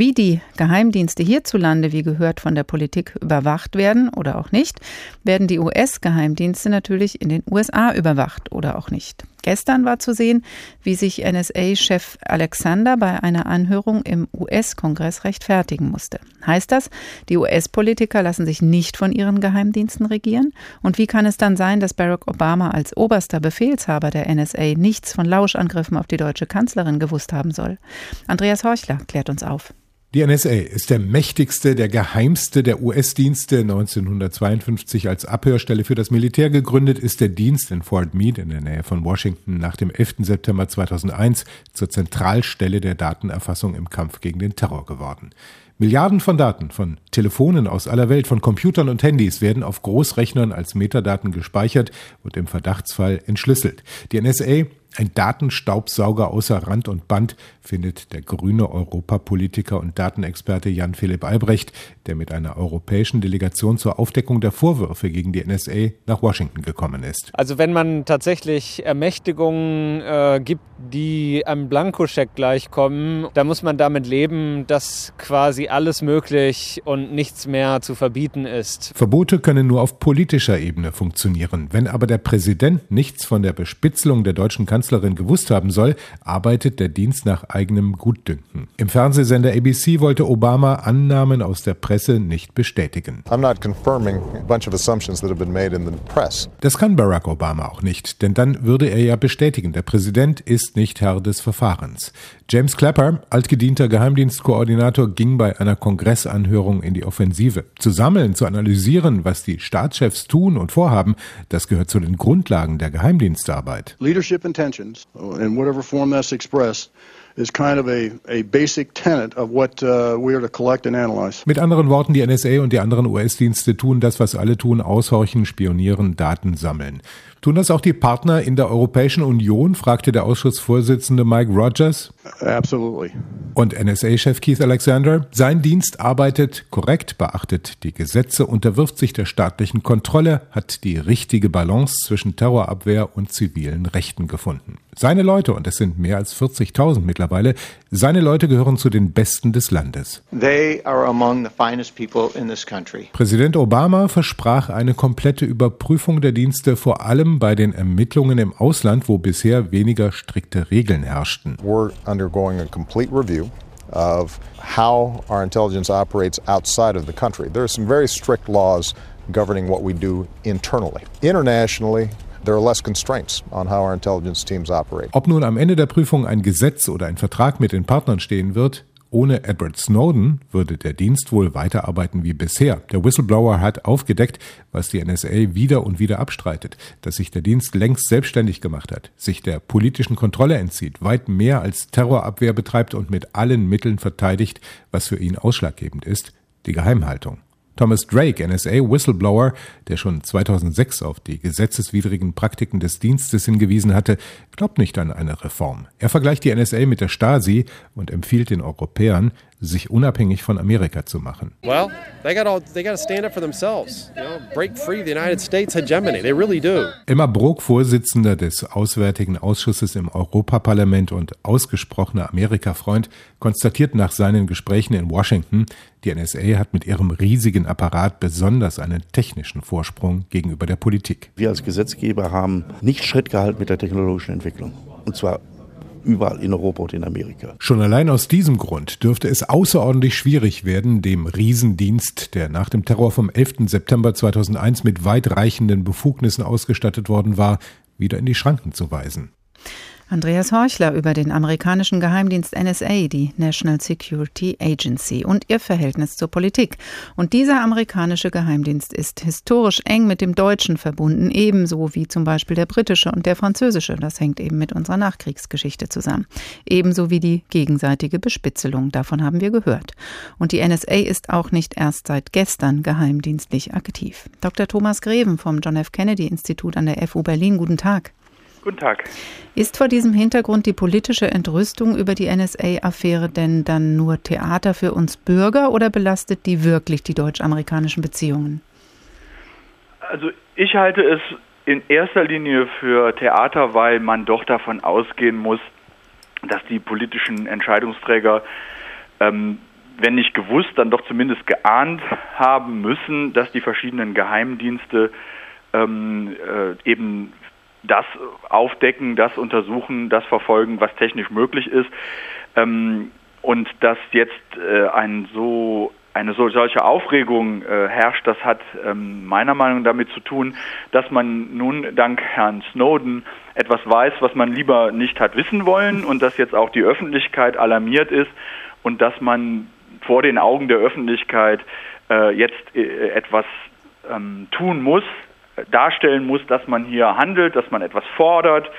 Wie die Geheimdienste hierzulande, wie gehört, von der Politik überwacht werden oder auch nicht, werden die US-Geheimdienste natürlich in den USA überwacht oder auch nicht. Gestern war zu sehen, wie sich NSA-Chef Alexander bei einer Anhörung im US-Kongress rechtfertigen musste. Heißt das, die US-Politiker lassen sich nicht von ihren Geheimdiensten regieren? Und wie kann es dann sein, dass Barack Obama als oberster Befehlshaber der NSA nichts von Lauschangriffen auf die deutsche Kanzlerin gewusst haben soll? Andreas Horchler klärt uns auf. Die NSA ist der mächtigste, der geheimste der US-Dienste. 1952 als Abhörstelle für das Militär gegründet, ist der Dienst in Fort Meade in der Nähe von Washington nach dem 11. September 2001 zur Zentralstelle der Datenerfassung im Kampf gegen den Terror geworden. Milliarden von Daten, von Telefonen aus aller Welt, von Computern und Handys werden auf Großrechnern als Metadaten gespeichert und im Verdachtsfall entschlüsselt. Die NSA ein Datenstaubsauger außer Rand und Band, findet der grüne Europapolitiker und Datenexperte Jan-Philipp Albrecht, der mit einer europäischen Delegation zur Aufdeckung der Vorwürfe gegen die NSA nach Washington gekommen ist. Also wenn man tatsächlich Ermächtigungen äh, gibt, die einem Blankoscheck gleichkommen, da muss man damit leben, dass quasi alles möglich und nichts mehr zu verbieten ist. Verbote können nur auf politischer Ebene funktionieren. Wenn aber der Präsident nichts von der Bespitzelung der deutschen Kanzlerin gewusst haben soll, arbeitet der Dienst nach eigenem Gutdünken. Im Fernsehsender ABC wollte Obama Annahmen aus der Presse nicht bestätigen. Das kann Barack Obama auch nicht, denn dann würde er ja bestätigen, der Präsident ist nicht Herr des Verfahrens. James Clapper, altgedienter Geheimdienstkoordinator, ging bei einer Kongressanhörung in die Offensive. Zu sammeln, zu analysieren, was die Staatschefs tun und vorhaben, das gehört zu den Grundlagen der Geheimdienstarbeit. Leadership intentions, in whatever form that's expressed, is kind of a, a basic tenet of what uh, we are to collect and analyze. Mit anderen Worten, die NSA und die anderen US-Dienste tun das, was alle tun, aushorchen, spionieren, Daten sammeln. Tun das auch die Partner in der Europäischen Union? fragte der Ausschussvorsitzende Mike Rogers. Absolutely. Und NSA-Chef Keith Alexander? Sein Dienst arbeitet korrekt, beachtet die Gesetze, unterwirft sich der staatlichen Kontrolle, hat die richtige Balance zwischen Terrorabwehr und zivilen Rechten gefunden. Seine Leute, und es sind mehr als 40.000 mittlerweile, seine Leute gehören zu den Besten des Landes. They are among the finest people in this country. Präsident Obama versprach eine komplette Überprüfung der Dienste, vor allem bei den Ermittlungen im Ausland, wo bisher weniger strikte Regeln herrschten. We're undergoing a complete review of how our intelligence operates outside of the country. There are some very strict laws governing what we do internally. Internationally, Ob nun am Ende der Prüfung ein Gesetz oder ein Vertrag mit den Partnern stehen wird, ohne Edward Snowden würde der Dienst wohl weiterarbeiten wie bisher. Der Whistleblower hat aufgedeckt, was die NSA wieder und wieder abstreitet, dass sich der Dienst längst selbstständig gemacht hat, sich der politischen Kontrolle entzieht, weit mehr als Terrorabwehr betreibt und mit allen Mitteln verteidigt, was für ihn ausschlaggebend ist, die Geheimhaltung. Thomas Drake, NSA-Whistleblower, der schon 2006 auf die gesetzeswidrigen Praktiken des Dienstes hingewiesen hatte, glaubt nicht an eine Reform. Er vergleicht die NSA mit der Stasi und empfiehlt den Europäern, sich unabhängig von Amerika zu machen. Well, they got they got to stand up for themselves. You know, break free the United States hegemony. They really do. Elmar Brok, Vorsitzender des Auswärtigen Ausschusses im Europaparlament und ausgesprochener Amerika-Freund, konstatiert nach seinen Gesprächen in Washington, die NSA hat mit ihrem riesigen Apparat besonders einen technischen Vorsprung gegenüber der Politik. Wir als Gesetzgeber haben nicht Schritt gehalten mit der technologischen Entwicklung. Und zwar überall in Europa und in Amerika. Schon allein aus diesem Grund dürfte es außerordentlich schwierig werden, dem Riesendienst, der nach dem Terror vom 11. September 2001 mit weitreichenden Befugnissen ausgestattet worden war, wieder in die Schranken zu weisen. Andreas Horchler über den amerikanischen Geheimdienst NSA, die National Security Agency, und ihr Verhältnis zur Politik. Und dieser amerikanische Geheimdienst ist historisch eng mit dem deutschen verbunden, ebenso wie zum Beispiel der britische und der französische. Das hängt eben mit unserer Nachkriegsgeschichte zusammen. Ebenso wie die gegenseitige Bespitzelung. Davon haben wir gehört. Und die NSA ist auch nicht erst seit gestern geheimdienstlich aktiv. Dr. Thomas Greven vom John F. Kennedy Institut an der FU Berlin. Guten Tag. Guten Tag. Ist vor diesem Hintergrund die politische Entrüstung über die NSA-Affäre denn dann nur Theater für uns Bürger oder belastet die wirklich die deutsch-amerikanischen Beziehungen? Also ich halte es in erster Linie für Theater, weil man doch davon ausgehen muss, dass die politischen Entscheidungsträger, ähm, wenn nicht gewusst, dann doch zumindest geahnt haben müssen, dass die verschiedenen Geheimdienste ähm, äh, eben das aufdecken, das untersuchen, das verfolgen, was technisch möglich ist. Ähm, und dass jetzt äh, ein so eine so, solche Aufregung äh, herrscht, das hat ähm, meiner Meinung nach damit zu tun, dass man nun dank Herrn Snowden etwas weiß, was man lieber nicht hat wissen wollen und dass jetzt auch die Öffentlichkeit alarmiert ist und dass man vor den Augen der Öffentlichkeit äh, jetzt äh, etwas ähm, tun muss, darstellen muss, dass man hier handelt, dass man etwas fordert.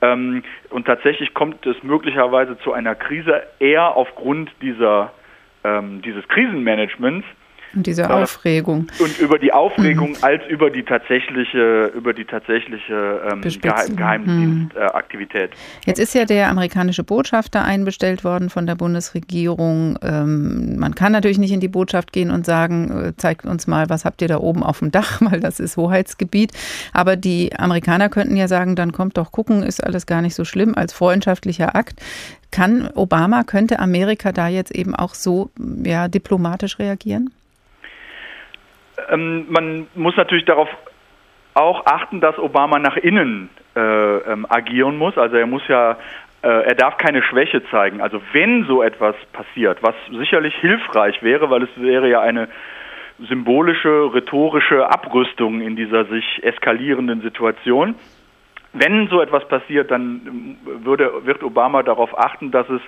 Ähm, und tatsächlich kommt es möglicherweise zu einer Krise eher aufgrund dieser, ähm, dieses Krisenmanagements, und diese Aufregung. Und über die Aufregung mhm. als über die tatsächliche, über die tatsächliche ähm, Geheimdienstaktivität. Mhm. Jetzt ist ja der amerikanische Botschafter einbestellt worden von der Bundesregierung. Ähm, man kann natürlich nicht in die Botschaft gehen und sagen, äh, zeigt uns mal, was habt ihr da oben auf dem Dach, weil das ist Hoheitsgebiet. Aber die Amerikaner könnten ja sagen, dann kommt doch gucken, ist alles gar nicht so schlimm als freundschaftlicher Akt. Kann Obama, könnte Amerika da jetzt eben auch so ja, diplomatisch reagieren? Ähm, man muss natürlich darauf auch achten, dass Obama nach innen äh, ähm, agieren muss. Also er muss ja, äh, er darf keine Schwäche zeigen. Also wenn so etwas passiert, was sicherlich hilfreich wäre, weil es wäre ja eine symbolische, rhetorische Abrüstung in dieser sich eskalierenden Situation. Wenn so etwas passiert, dann würde, wird Obama darauf achten, dass es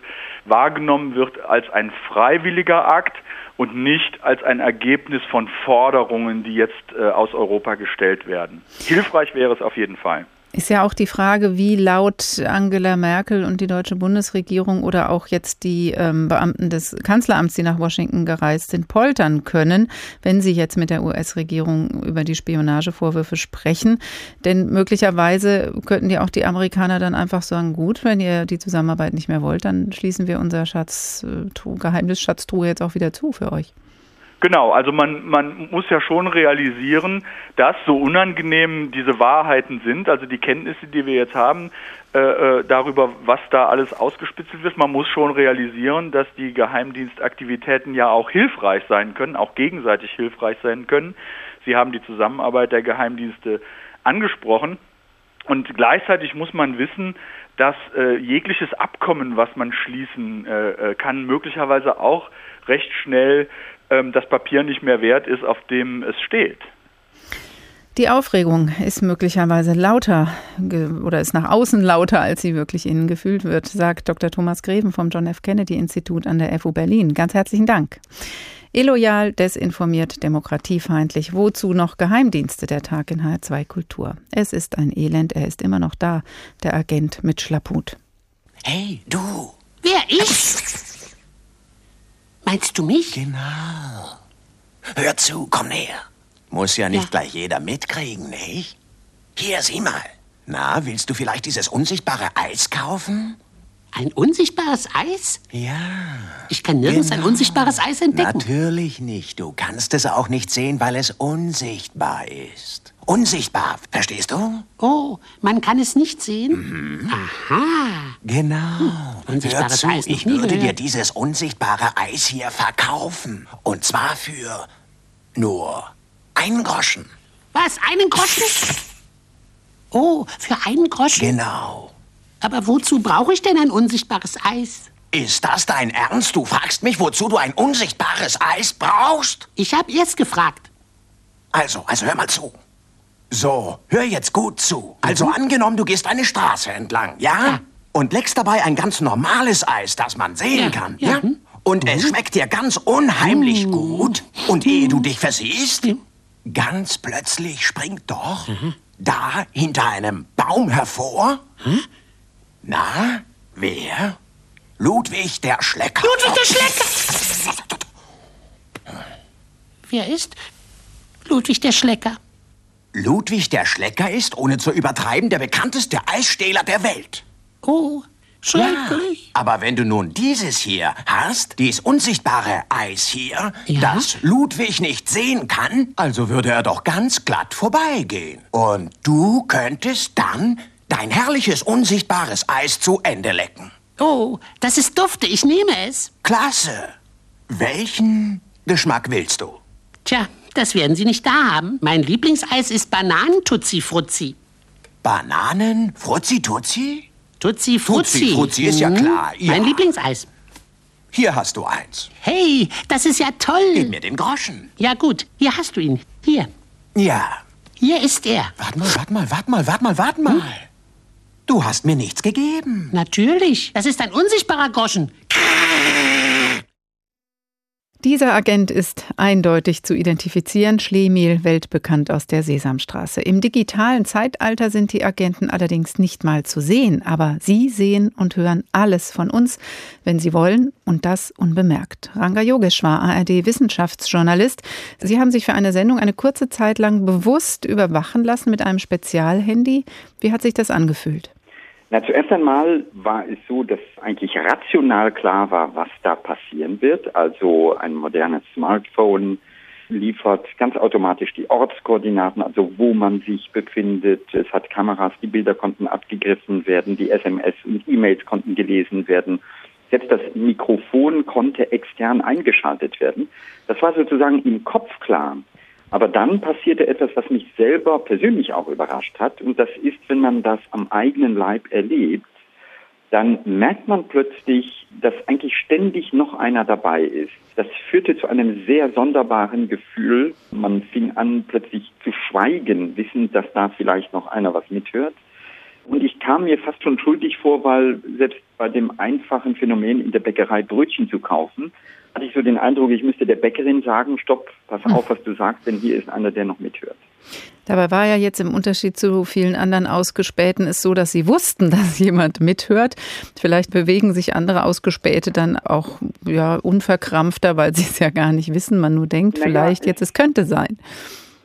wahrgenommen wird als ein freiwilliger Akt und nicht als ein Ergebnis von Forderungen, die jetzt äh, aus Europa gestellt werden. Hilfreich wäre es auf jeden Fall. Ist ja auch die Frage, wie laut Angela Merkel und die deutsche Bundesregierung oder auch jetzt die ähm, Beamten des Kanzleramts, die nach Washington gereist sind, poltern können, wenn sie jetzt mit der US-Regierung über die Spionagevorwürfe sprechen. Denn möglicherweise könnten ja auch die Amerikaner dann einfach sagen, gut, wenn ihr die Zusammenarbeit nicht mehr wollt, dann schließen wir unser Schatz, äh, Geheimnisschatztruhe jetzt auch wieder zu für euch. Genau, also man, man muss ja schon realisieren, dass so unangenehm diese Wahrheiten sind, also die Kenntnisse, die wir jetzt haben, äh, äh, darüber, was da alles ausgespitzelt wird. Man muss schon realisieren, dass die Geheimdienstaktivitäten ja auch hilfreich sein können, auch gegenseitig hilfreich sein können. Sie haben die Zusammenarbeit der Geheimdienste angesprochen. Und gleichzeitig muss man wissen, dass äh, jegliches Abkommen, was man schließen äh, äh kann, möglicherweise auch recht schnell das Papier nicht mehr wert ist, auf dem es steht. Die Aufregung ist möglicherweise lauter oder ist nach außen lauter, als sie wirklich innen gefühlt wird, sagt Dr. Thomas Greven vom John F. Kennedy Institut an der FU Berlin. Ganz herzlichen Dank. Illoyal, desinformiert, demokratiefeindlich. Wozu noch Geheimdienste? Der Tag in HR2 Kultur. Es ist ein Elend, er ist immer noch da, der Agent mit Schlapphut. Hey, du! Wer ich? Meinst du mich? Genau. Hör zu, komm näher. Muss ja nicht ja. gleich jeder mitkriegen, nicht? Hier, sieh mal. Na, willst du vielleicht dieses unsichtbare Eis kaufen? Ein unsichtbares Eis? Ja. Ich kann nirgends genau. ein unsichtbares Eis entdecken. Natürlich nicht. Du kannst es auch nicht sehen, weil es unsichtbar ist. Unsichtbar, verstehst du? Oh, man kann es nicht sehen? Mhm. Aha. Genau. Hm. Unsichtbares Hör zu, Eis ich würde dir dieses unsichtbare Eis hier verkaufen. Und zwar für nur einen Groschen. Was, einen Groschen? Oh, für einen Groschen? Genau. Aber wozu brauche ich denn ein unsichtbares Eis? Ist das dein Ernst? Du fragst mich, wozu du ein unsichtbares Eis brauchst? Ich habe erst gefragt. Also, also hör mal zu. So, hör jetzt gut zu. Also mhm. angenommen, du gehst eine Straße entlang, ja? ja? und leckst dabei ein ganz normales Eis, das man sehen kann. Ja. Und es schmeckt dir ganz unheimlich gut. Und ehe du dich versiehst, ganz plötzlich springt doch da hinter einem Baum hervor. Na, wer? Ludwig der Schlecker. Ludwig der Schlecker! Wer ist Ludwig der Schlecker? Ludwig der Schlecker ist, ohne zu übertreiben, der bekannteste Eisstähler der Welt. Oh, schrecklich. Aber wenn du nun dieses hier hast, dies unsichtbare Eis hier, das Ludwig nicht sehen kann, also würde er doch ganz glatt vorbeigehen. Und du könntest dann dein herrliches unsichtbares Eis zu Ende lecken. Oh, das ist dufte, ich nehme es. Klasse. Welchen Geschmack willst du? Tja, das werden Sie nicht da haben. Mein Lieblingseis ist Bananen-Tutsi-Frutzi. Bananen? Frutzi-Tutsi? Tutsi-Frutzi. Frutzi ist ja Mhm. klar. Ja. Mein Lieblingseis. Hier hast du eins. Hey, das ist ja toll. Gib mir den Groschen. Ja gut, hier hast du ihn. Hier. Ja. Hier ist er. Warte mal, warte mal, warte mal, warte mal, warte mal. Du hast mir nichts gegeben. Natürlich. Das ist ein unsichtbarer Groschen. Dieser Agent ist eindeutig zu identifizieren, Schlemiel, weltbekannt aus der Sesamstraße. Im digitalen Zeitalter sind die Agenten allerdings nicht mal zu sehen, aber sie sehen und hören alles von uns, wenn sie wollen, und das unbemerkt. Ranga Yogeshwar, ARD-Wissenschaftsjournalist. Sie haben sich für eine Sendung eine kurze Zeit lang bewusst überwachen lassen mit einem Spezialhandy. Wie hat sich das angefühlt? Na, zuerst einmal war es so, dass eigentlich rational klar war, was da passieren wird. Also ein modernes Smartphone liefert ganz automatisch die Ortskoordinaten, also wo man sich befindet. Es hat Kameras, die Bilder konnten abgegriffen werden, die SMS und E-Mails konnten gelesen werden. Selbst das Mikrofon konnte extern eingeschaltet werden. Das war sozusagen im Kopf klar. Aber dann passierte etwas, was mich selber persönlich auch überrascht hat. Und das ist, wenn man das am eigenen Leib erlebt, dann merkt man plötzlich, dass eigentlich ständig noch einer dabei ist. Das führte zu einem sehr sonderbaren Gefühl. Man fing an, plötzlich zu schweigen, wissend, dass da vielleicht noch einer was mithört. Und ich kam mir fast schon schuldig vor, weil selbst bei dem einfachen Phänomen in der Bäckerei Brötchen zu kaufen, hatte ich so den Eindruck, ich müsste der Bäckerin sagen, stopp, pass auf, was du sagst, denn hier ist einer, der noch mithört. Dabei war ja jetzt im Unterschied zu vielen anderen Ausgespähten es so, dass sie wussten, dass jemand mithört. Vielleicht bewegen sich andere Ausgespäte dann auch ja, unverkrampfter, weil sie es ja gar nicht wissen. Man nur denkt Naja, vielleicht, jetzt es könnte sein.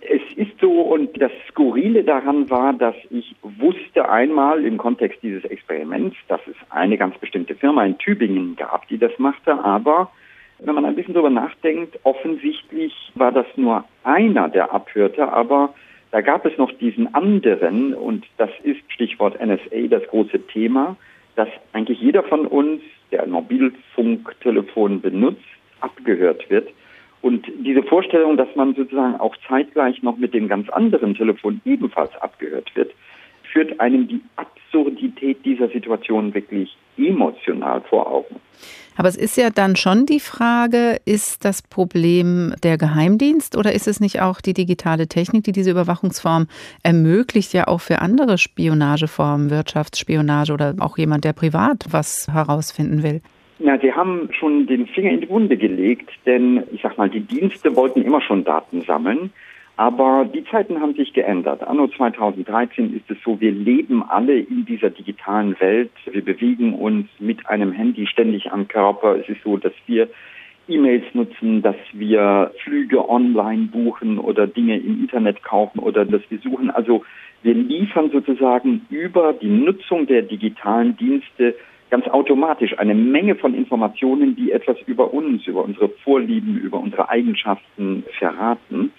Es ist so und das Skurrile daran war, dass ich wusste einmal im Kontext dieses Experiments, dass es eine ganz bestimmte Firma in Tübingen gab, die das machte, aber wenn man ein bisschen drüber nachdenkt, offensichtlich war das nur einer, der abhörte, aber da gab es noch diesen anderen und das ist Stichwort NSA das große Thema, dass eigentlich jeder von uns, der ein Mobilfunktelefon benutzt, abgehört wird. Und diese Vorstellung, dass man sozusagen auch zeitgleich noch mit dem ganz anderen Telefon ebenfalls abgehört wird, führt einem die Absurdität dieser Situation wirklich emotional vor Augen. Aber es ist ja dann schon die Frage, ist das Problem der Geheimdienst oder ist es nicht auch die digitale Technik, die diese Überwachungsform ermöglicht, ja auch für andere Spionageformen, Wirtschaftsspionage oder auch jemand, der privat was herausfinden will? Na, Sie haben schon den Finger in die Wunde gelegt, denn ich sag mal, die Dienste wollten immer schon Daten sammeln, aber die Zeiten haben sich geändert. Anno 2013 ist es so, wir leben alle in dieser digitalen Welt. Wir bewegen uns mit einem Handy ständig am Körper. Es ist so, dass wir E-Mails nutzen, dass wir Flüge online buchen oder Dinge im Internet kaufen oder dass wir suchen. Also wir liefern sozusagen über die Nutzung der digitalen Dienste ganz automatisch eine Menge von Informationen, die etwas über uns, über unsere Vorlieben, über unsere Eigenschaften verraten.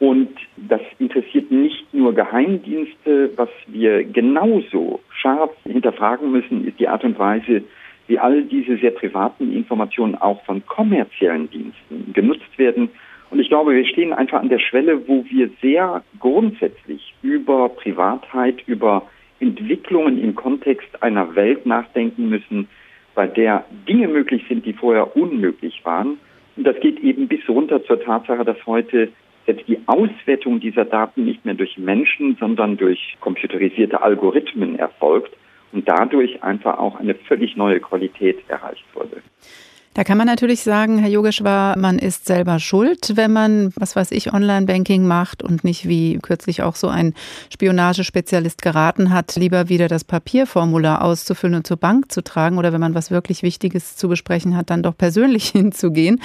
Und das interessiert nicht nur Geheimdienste. Was wir genauso scharf hinterfragen müssen, ist die Art und Weise, wie all diese sehr privaten Informationen auch von kommerziellen Diensten genutzt werden. Und ich glaube, wir stehen einfach an der Schwelle, wo wir sehr grundsätzlich über Privatheit, über Entwicklungen im Kontext einer Welt nachdenken müssen, bei der Dinge möglich sind, die vorher unmöglich waren. Und das geht eben bis runter zur Tatsache, dass heute die Auswertung dieser Daten nicht mehr durch Menschen, sondern durch computerisierte Algorithmen erfolgt. und dadurch einfach auch eine völlig neue Qualität erreicht wurde. Da kann man natürlich sagen, Herr Yogeshwar, man ist selber schuld, wenn man, was weiß ich, Online-Banking macht und nicht wie kürzlich auch so ein Spionagespezialist geraten hat, lieber wieder das Papierformular auszufüllen und zur Bank zu tragen oder wenn man was wirklich Wichtiges zu besprechen hat, dann doch persönlich hinzugehen.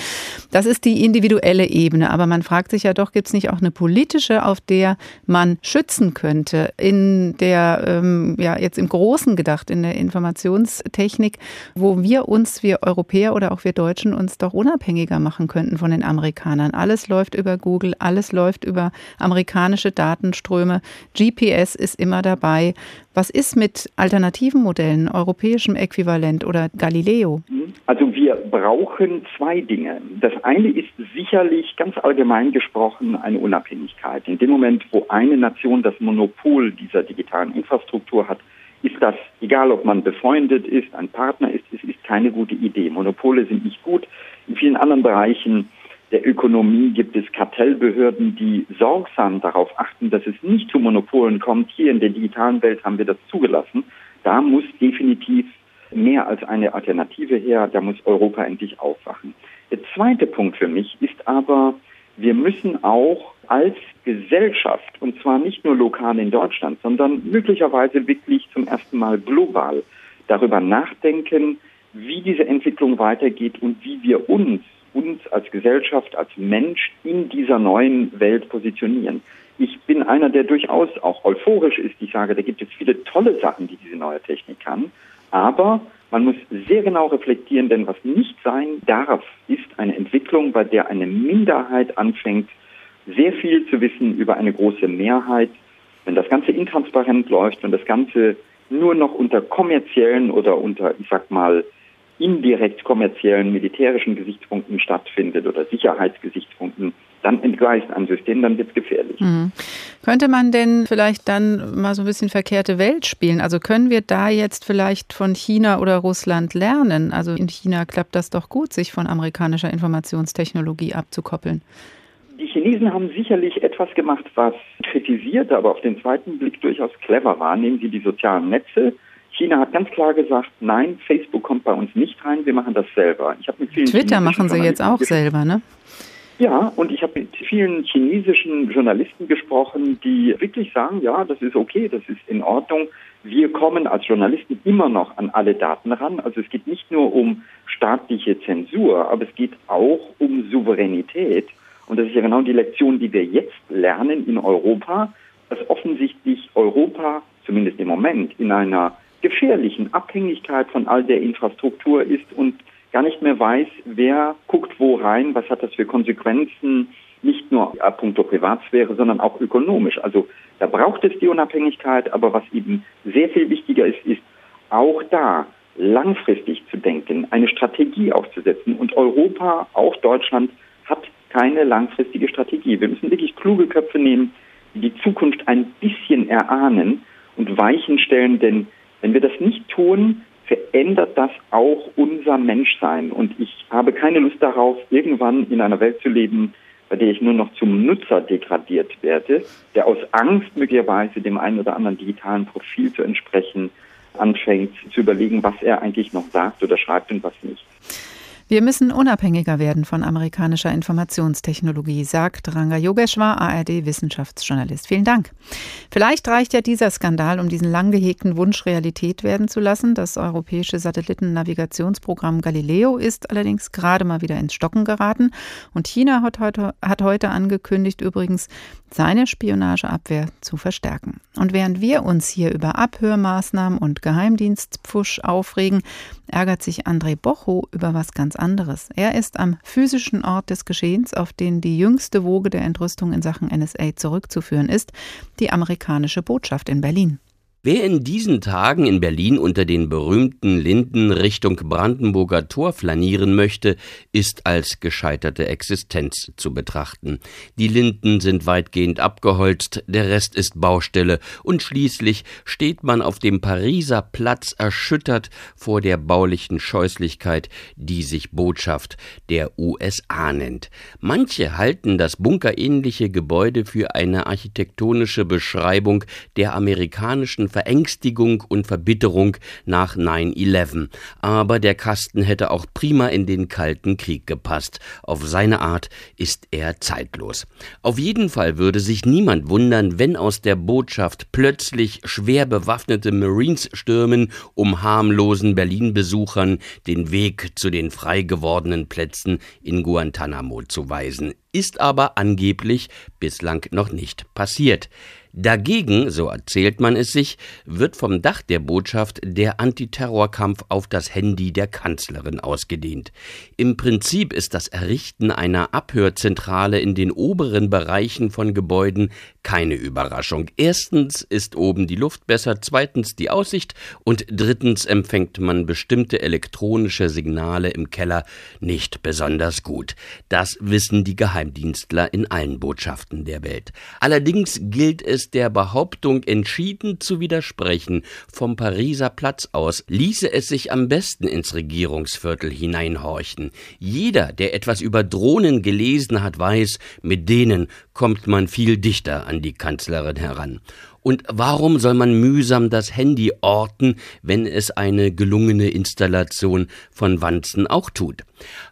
Das ist die individuelle Ebene. Aber man fragt sich ja doch, gibt es nicht auch eine politische, auf der man schützen könnte? In der, ähm, ja, jetzt im Großen gedacht, in der Informationstechnik, wo wir uns, wir Europäer oder auch wir Deutschen uns doch unabhängiger machen könnten von den Amerikanern. Alles läuft über Google, alles läuft über amerikanische Datenströme. GPS ist immer dabei. Was ist mit alternativen Modellen, europäischem Äquivalent oder Galileo? Also wir brauchen zwei Dinge. Das eine ist sicherlich ganz allgemein gesprochen eine Unabhängigkeit. In dem Moment, wo eine Nation das Monopol dieser digitalen Infrastruktur hat, ist das, egal ob man befreundet ist, ein Partner ist, es ist keine gute Idee. Monopole sind nicht gut. In vielen anderen Bereichen der Ökonomie gibt es Kartellbehörden, die sorgsam darauf achten, dass es nicht zu Monopolen kommt. Hier in der digitalen Welt haben wir das zugelassen. Da muss definitiv mehr als eine Alternative her. Da muss Europa endlich aufwachen. Der zweite Punkt für mich ist aber, wir müssen auch als Gesellschaft, und zwar nicht nur lokal in Deutschland, sondern möglicherweise wirklich zum ersten Mal global, darüber nachdenken, wie diese Entwicklung weitergeht und wie wir uns, uns als Gesellschaft, als Mensch in dieser neuen Welt positionieren. Ich bin einer, der durchaus auch euphorisch ist. Ich sage, da gibt es viele tolle Sachen, die diese neue Technik kann. Aber man muss sehr genau reflektieren, denn was nicht sein darf, ist eine Entwicklung, bei der eine Minderheit anfängt, sehr viel zu wissen über eine große Mehrheit. Wenn das Ganze intransparent läuft, wenn das Ganze nur noch unter kommerziellen oder unter, ich sag mal, indirekt kommerziellen militärischen Gesichtspunkten stattfindet oder Sicherheitsgesichtspunkten, dann entgleist ein System, dann wird es gefährlich. Mhm. Könnte man denn vielleicht dann mal so ein bisschen verkehrte Welt spielen? Also können wir da jetzt vielleicht von China oder Russland lernen? Also in China klappt das doch gut, sich von amerikanischer Informationstechnologie abzukoppeln. Die Chinesen haben sicherlich etwas gemacht, was kritisiert, aber auf den zweiten Blick durchaus clever war. Nehmen Sie die sozialen Netze. China hat ganz klar gesagt, nein, Facebook kommt bei uns nicht rein, wir machen das selber. Ich mit vielen Twitter machen sie jetzt auch selber, ne? Ja, und ich habe mit vielen chinesischen Journalisten gesprochen, die wirklich sagen, ja, das ist okay, das ist in Ordnung. Wir kommen als Journalisten immer noch an alle Daten ran. Also es geht nicht nur um staatliche Zensur, aber es geht auch um Souveränität. Und das ist ja genau die Lektion, die wir jetzt lernen in Europa, dass offensichtlich Europa, zumindest im Moment, in einer gefährlichen Abhängigkeit von all der Infrastruktur ist und gar nicht mehr weiß, wer guckt wo rein, was hat das für Konsequenzen, nicht nur ab puncto Privatsphäre, sondern auch ökonomisch. Also da braucht es die Unabhängigkeit, aber was eben sehr viel wichtiger ist, ist auch da langfristig zu denken, eine Strategie aufzusetzen. Und Europa, auch Deutschland, keine langfristige Strategie. Wir müssen wirklich kluge Köpfe nehmen, die die Zukunft ein bisschen erahnen und Weichen stellen, denn wenn wir das nicht tun, verändert das auch unser Menschsein. Und ich habe keine Lust darauf, irgendwann in einer Welt zu leben, bei der ich nur noch zum Nutzer degradiert werde, der aus Angst möglicherweise dem einen oder anderen digitalen Profil zu entsprechen anfängt zu überlegen, was er eigentlich noch sagt oder schreibt und was nicht. Wir müssen unabhängiger werden von amerikanischer Informationstechnologie, sagt Ranga Yogeshwar, ARD-Wissenschaftsjournalist. Vielen Dank. Vielleicht reicht ja dieser Skandal, um diesen lang gehegten Wunsch Realität werden zu lassen. Das europäische Satellitennavigationsprogramm Galileo ist allerdings gerade mal wieder ins Stocken geraten. Und China hat heute, hat heute angekündigt, übrigens seine Spionageabwehr zu verstärken. Und während wir uns hier über Abhörmaßnahmen und Geheimdienstpfusch aufregen, ärgert sich André Bocho über was ganz anderes. Er ist am physischen Ort des Geschehens, auf den die jüngste Woge der Entrüstung in Sachen NSA zurückzuführen ist, die amerikanische Botschaft in Berlin. Wer in diesen Tagen in Berlin unter den berühmten Linden Richtung Brandenburger Tor flanieren möchte, ist als gescheiterte Existenz zu betrachten. Die Linden sind weitgehend abgeholzt, der Rest ist Baustelle und schließlich steht man auf dem Pariser Platz erschüttert vor der baulichen Scheußlichkeit, die sich Botschaft der USA nennt. Manche halten das bunkerähnliche Gebäude für eine architektonische Beschreibung der amerikanischen Verängstigung und Verbitterung nach 9-11. Aber der Kasten hätte auch prima in den Kalten Krieg gepasst. Auf seine Art ist er zeitlos. Auf jeden Fall würde sich niemand wundern, wenn aus der Botschaft plötzlich schwer bewaffnete Marines stürmen, um harmlosen Berlin-Besuchern den Weg zu den frei gewordenen Plätzen in Guantanamo zu weisen. Ist aber angeblich bislang noch nicht passiert. Dagegen, so erzählt man es sich, wird vom Dach der Botschaft der Antiterrorkampf auf das Handy der Kanzlerin ausgedehnt. Im Prinzip ist das Errichten einer Abhörzentrale in den oberen Bereichen von Gebäuden keine Überraschung. Erstens ist oben die Luft besser, zweitens die Aussicht und drittens empfängt man bestimmte elektronische Signale im Keller nicht besonders gut. Das wissen die Geheimdienstler in allen Botschaften der Welt. Allerdings gilt es der Behauptung entschieden zu widersprechen, vom Pariser Platz aus ließe es sich am besten ins Regierungsviertel hineinhorchen. Jeder, der etwas über Drohnen gelesen hat, weiß, mit denen kommt man viel dichter an die Kanzlerin heran. Und warum soll man mühsam das Handy orten, wenn es eine gelungene Installation von Wanzen auch tut?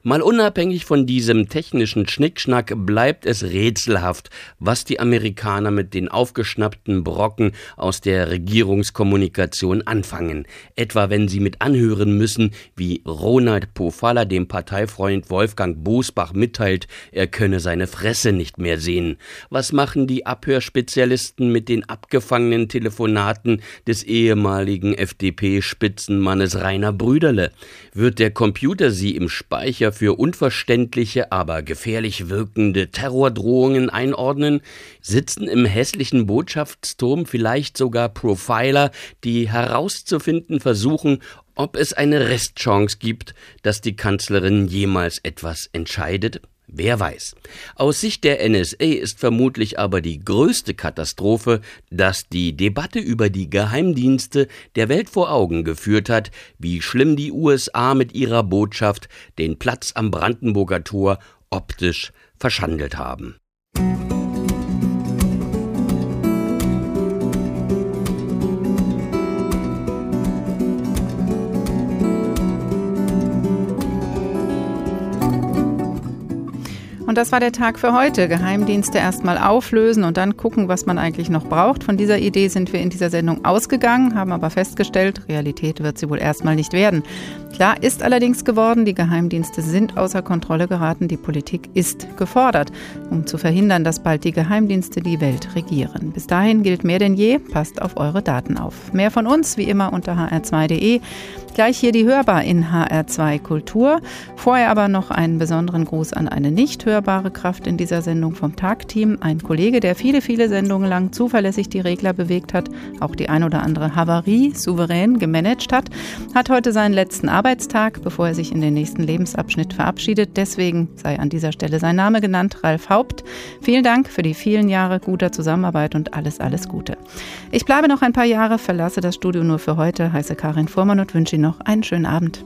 Mal unabhängig von diesem technischen Schnickschnack bleibt es rätselhaft, was die Amerikaner mit den aufgeschnappten Brocken aus der Regierungskommunikation anfangen. Etwa wenn sie mit anhören müssen, wie Ronald Pofalla dem Parteifreund Wolfgang Bosbach mitteilt, er könne seine Fresse nicht mehr sehen. Was machen die Abhörspezialisten mit den abgefangenen Telefonaten des ehemaligen FDP-Spitzenmannes Rainer Brüderle? Wird der Computer sie im Speicher für unverständliche, aber gefährlich wirkende Terrordrohungen einordnen? Sitzen im hässlichen Botschaftsturm vielleicht sogar Profiler, die herauszufinden versuchen, ob es eine Restchance gibt, dass die Kanzlerin jemals etwas entscheidet? Wer weiß. Aus Sicht der NSA ist vermutlich aber die größte Katastrophe, dass die Debatte über die Geheimdienste der Welt vor Augen geführt hat, wie schlimm die USA mit ihrer Botschaft den Platz am Brandenburger Tor optisch verschandelt haben. Und das war der Tag für heute. Geheimdienste erstmal auflösen und dann gucken, was man eigentlich noch braucht. Von dieser Idee sind wir in dieser Sendung ausgegangen, haben aber festgestellt, Realität wird sie wohl erstmal nicht werden. Klar ist allerdings geworden, die Geheimdienste sind außer Kontrolle geraten, die Politik ist gefordert, um zu verhindern, dass bald die Geheimdienste die Welt regieren. Bis dahin gilt mehr denn je, passt auf eure Daten auf. Mehr von uns wie immer unter hr2.de. Gleich hier die Hörbar in HR2 Kultur. Vorher aber noch einen besonderen Gruß an eine nicht hörbare Kraft in dieser Sendung vom Tagteam. Ein Kollege, der viele, viele Sendungen lang zuverlässig die Regler bewegt hat, auch die ein oder andere Havarie souverän gemanagt hat, hat heute seinen letzten Arbeitstag, bevor er sich in den nächsten Lebensabschnitt verabschiedet. Deswegen sei an dieser Stelle sein Name genannt, Ralf Haupt. Vielen Dank für die vielen Jahre guter Zusammenarbeit und alles, alles Gute. Ich bleibe noch ein paar Jahre, verlasse das Studio nur für heute, heiße Karin Fuhrmann und wünsche Ihnen noch einen schönen Abend.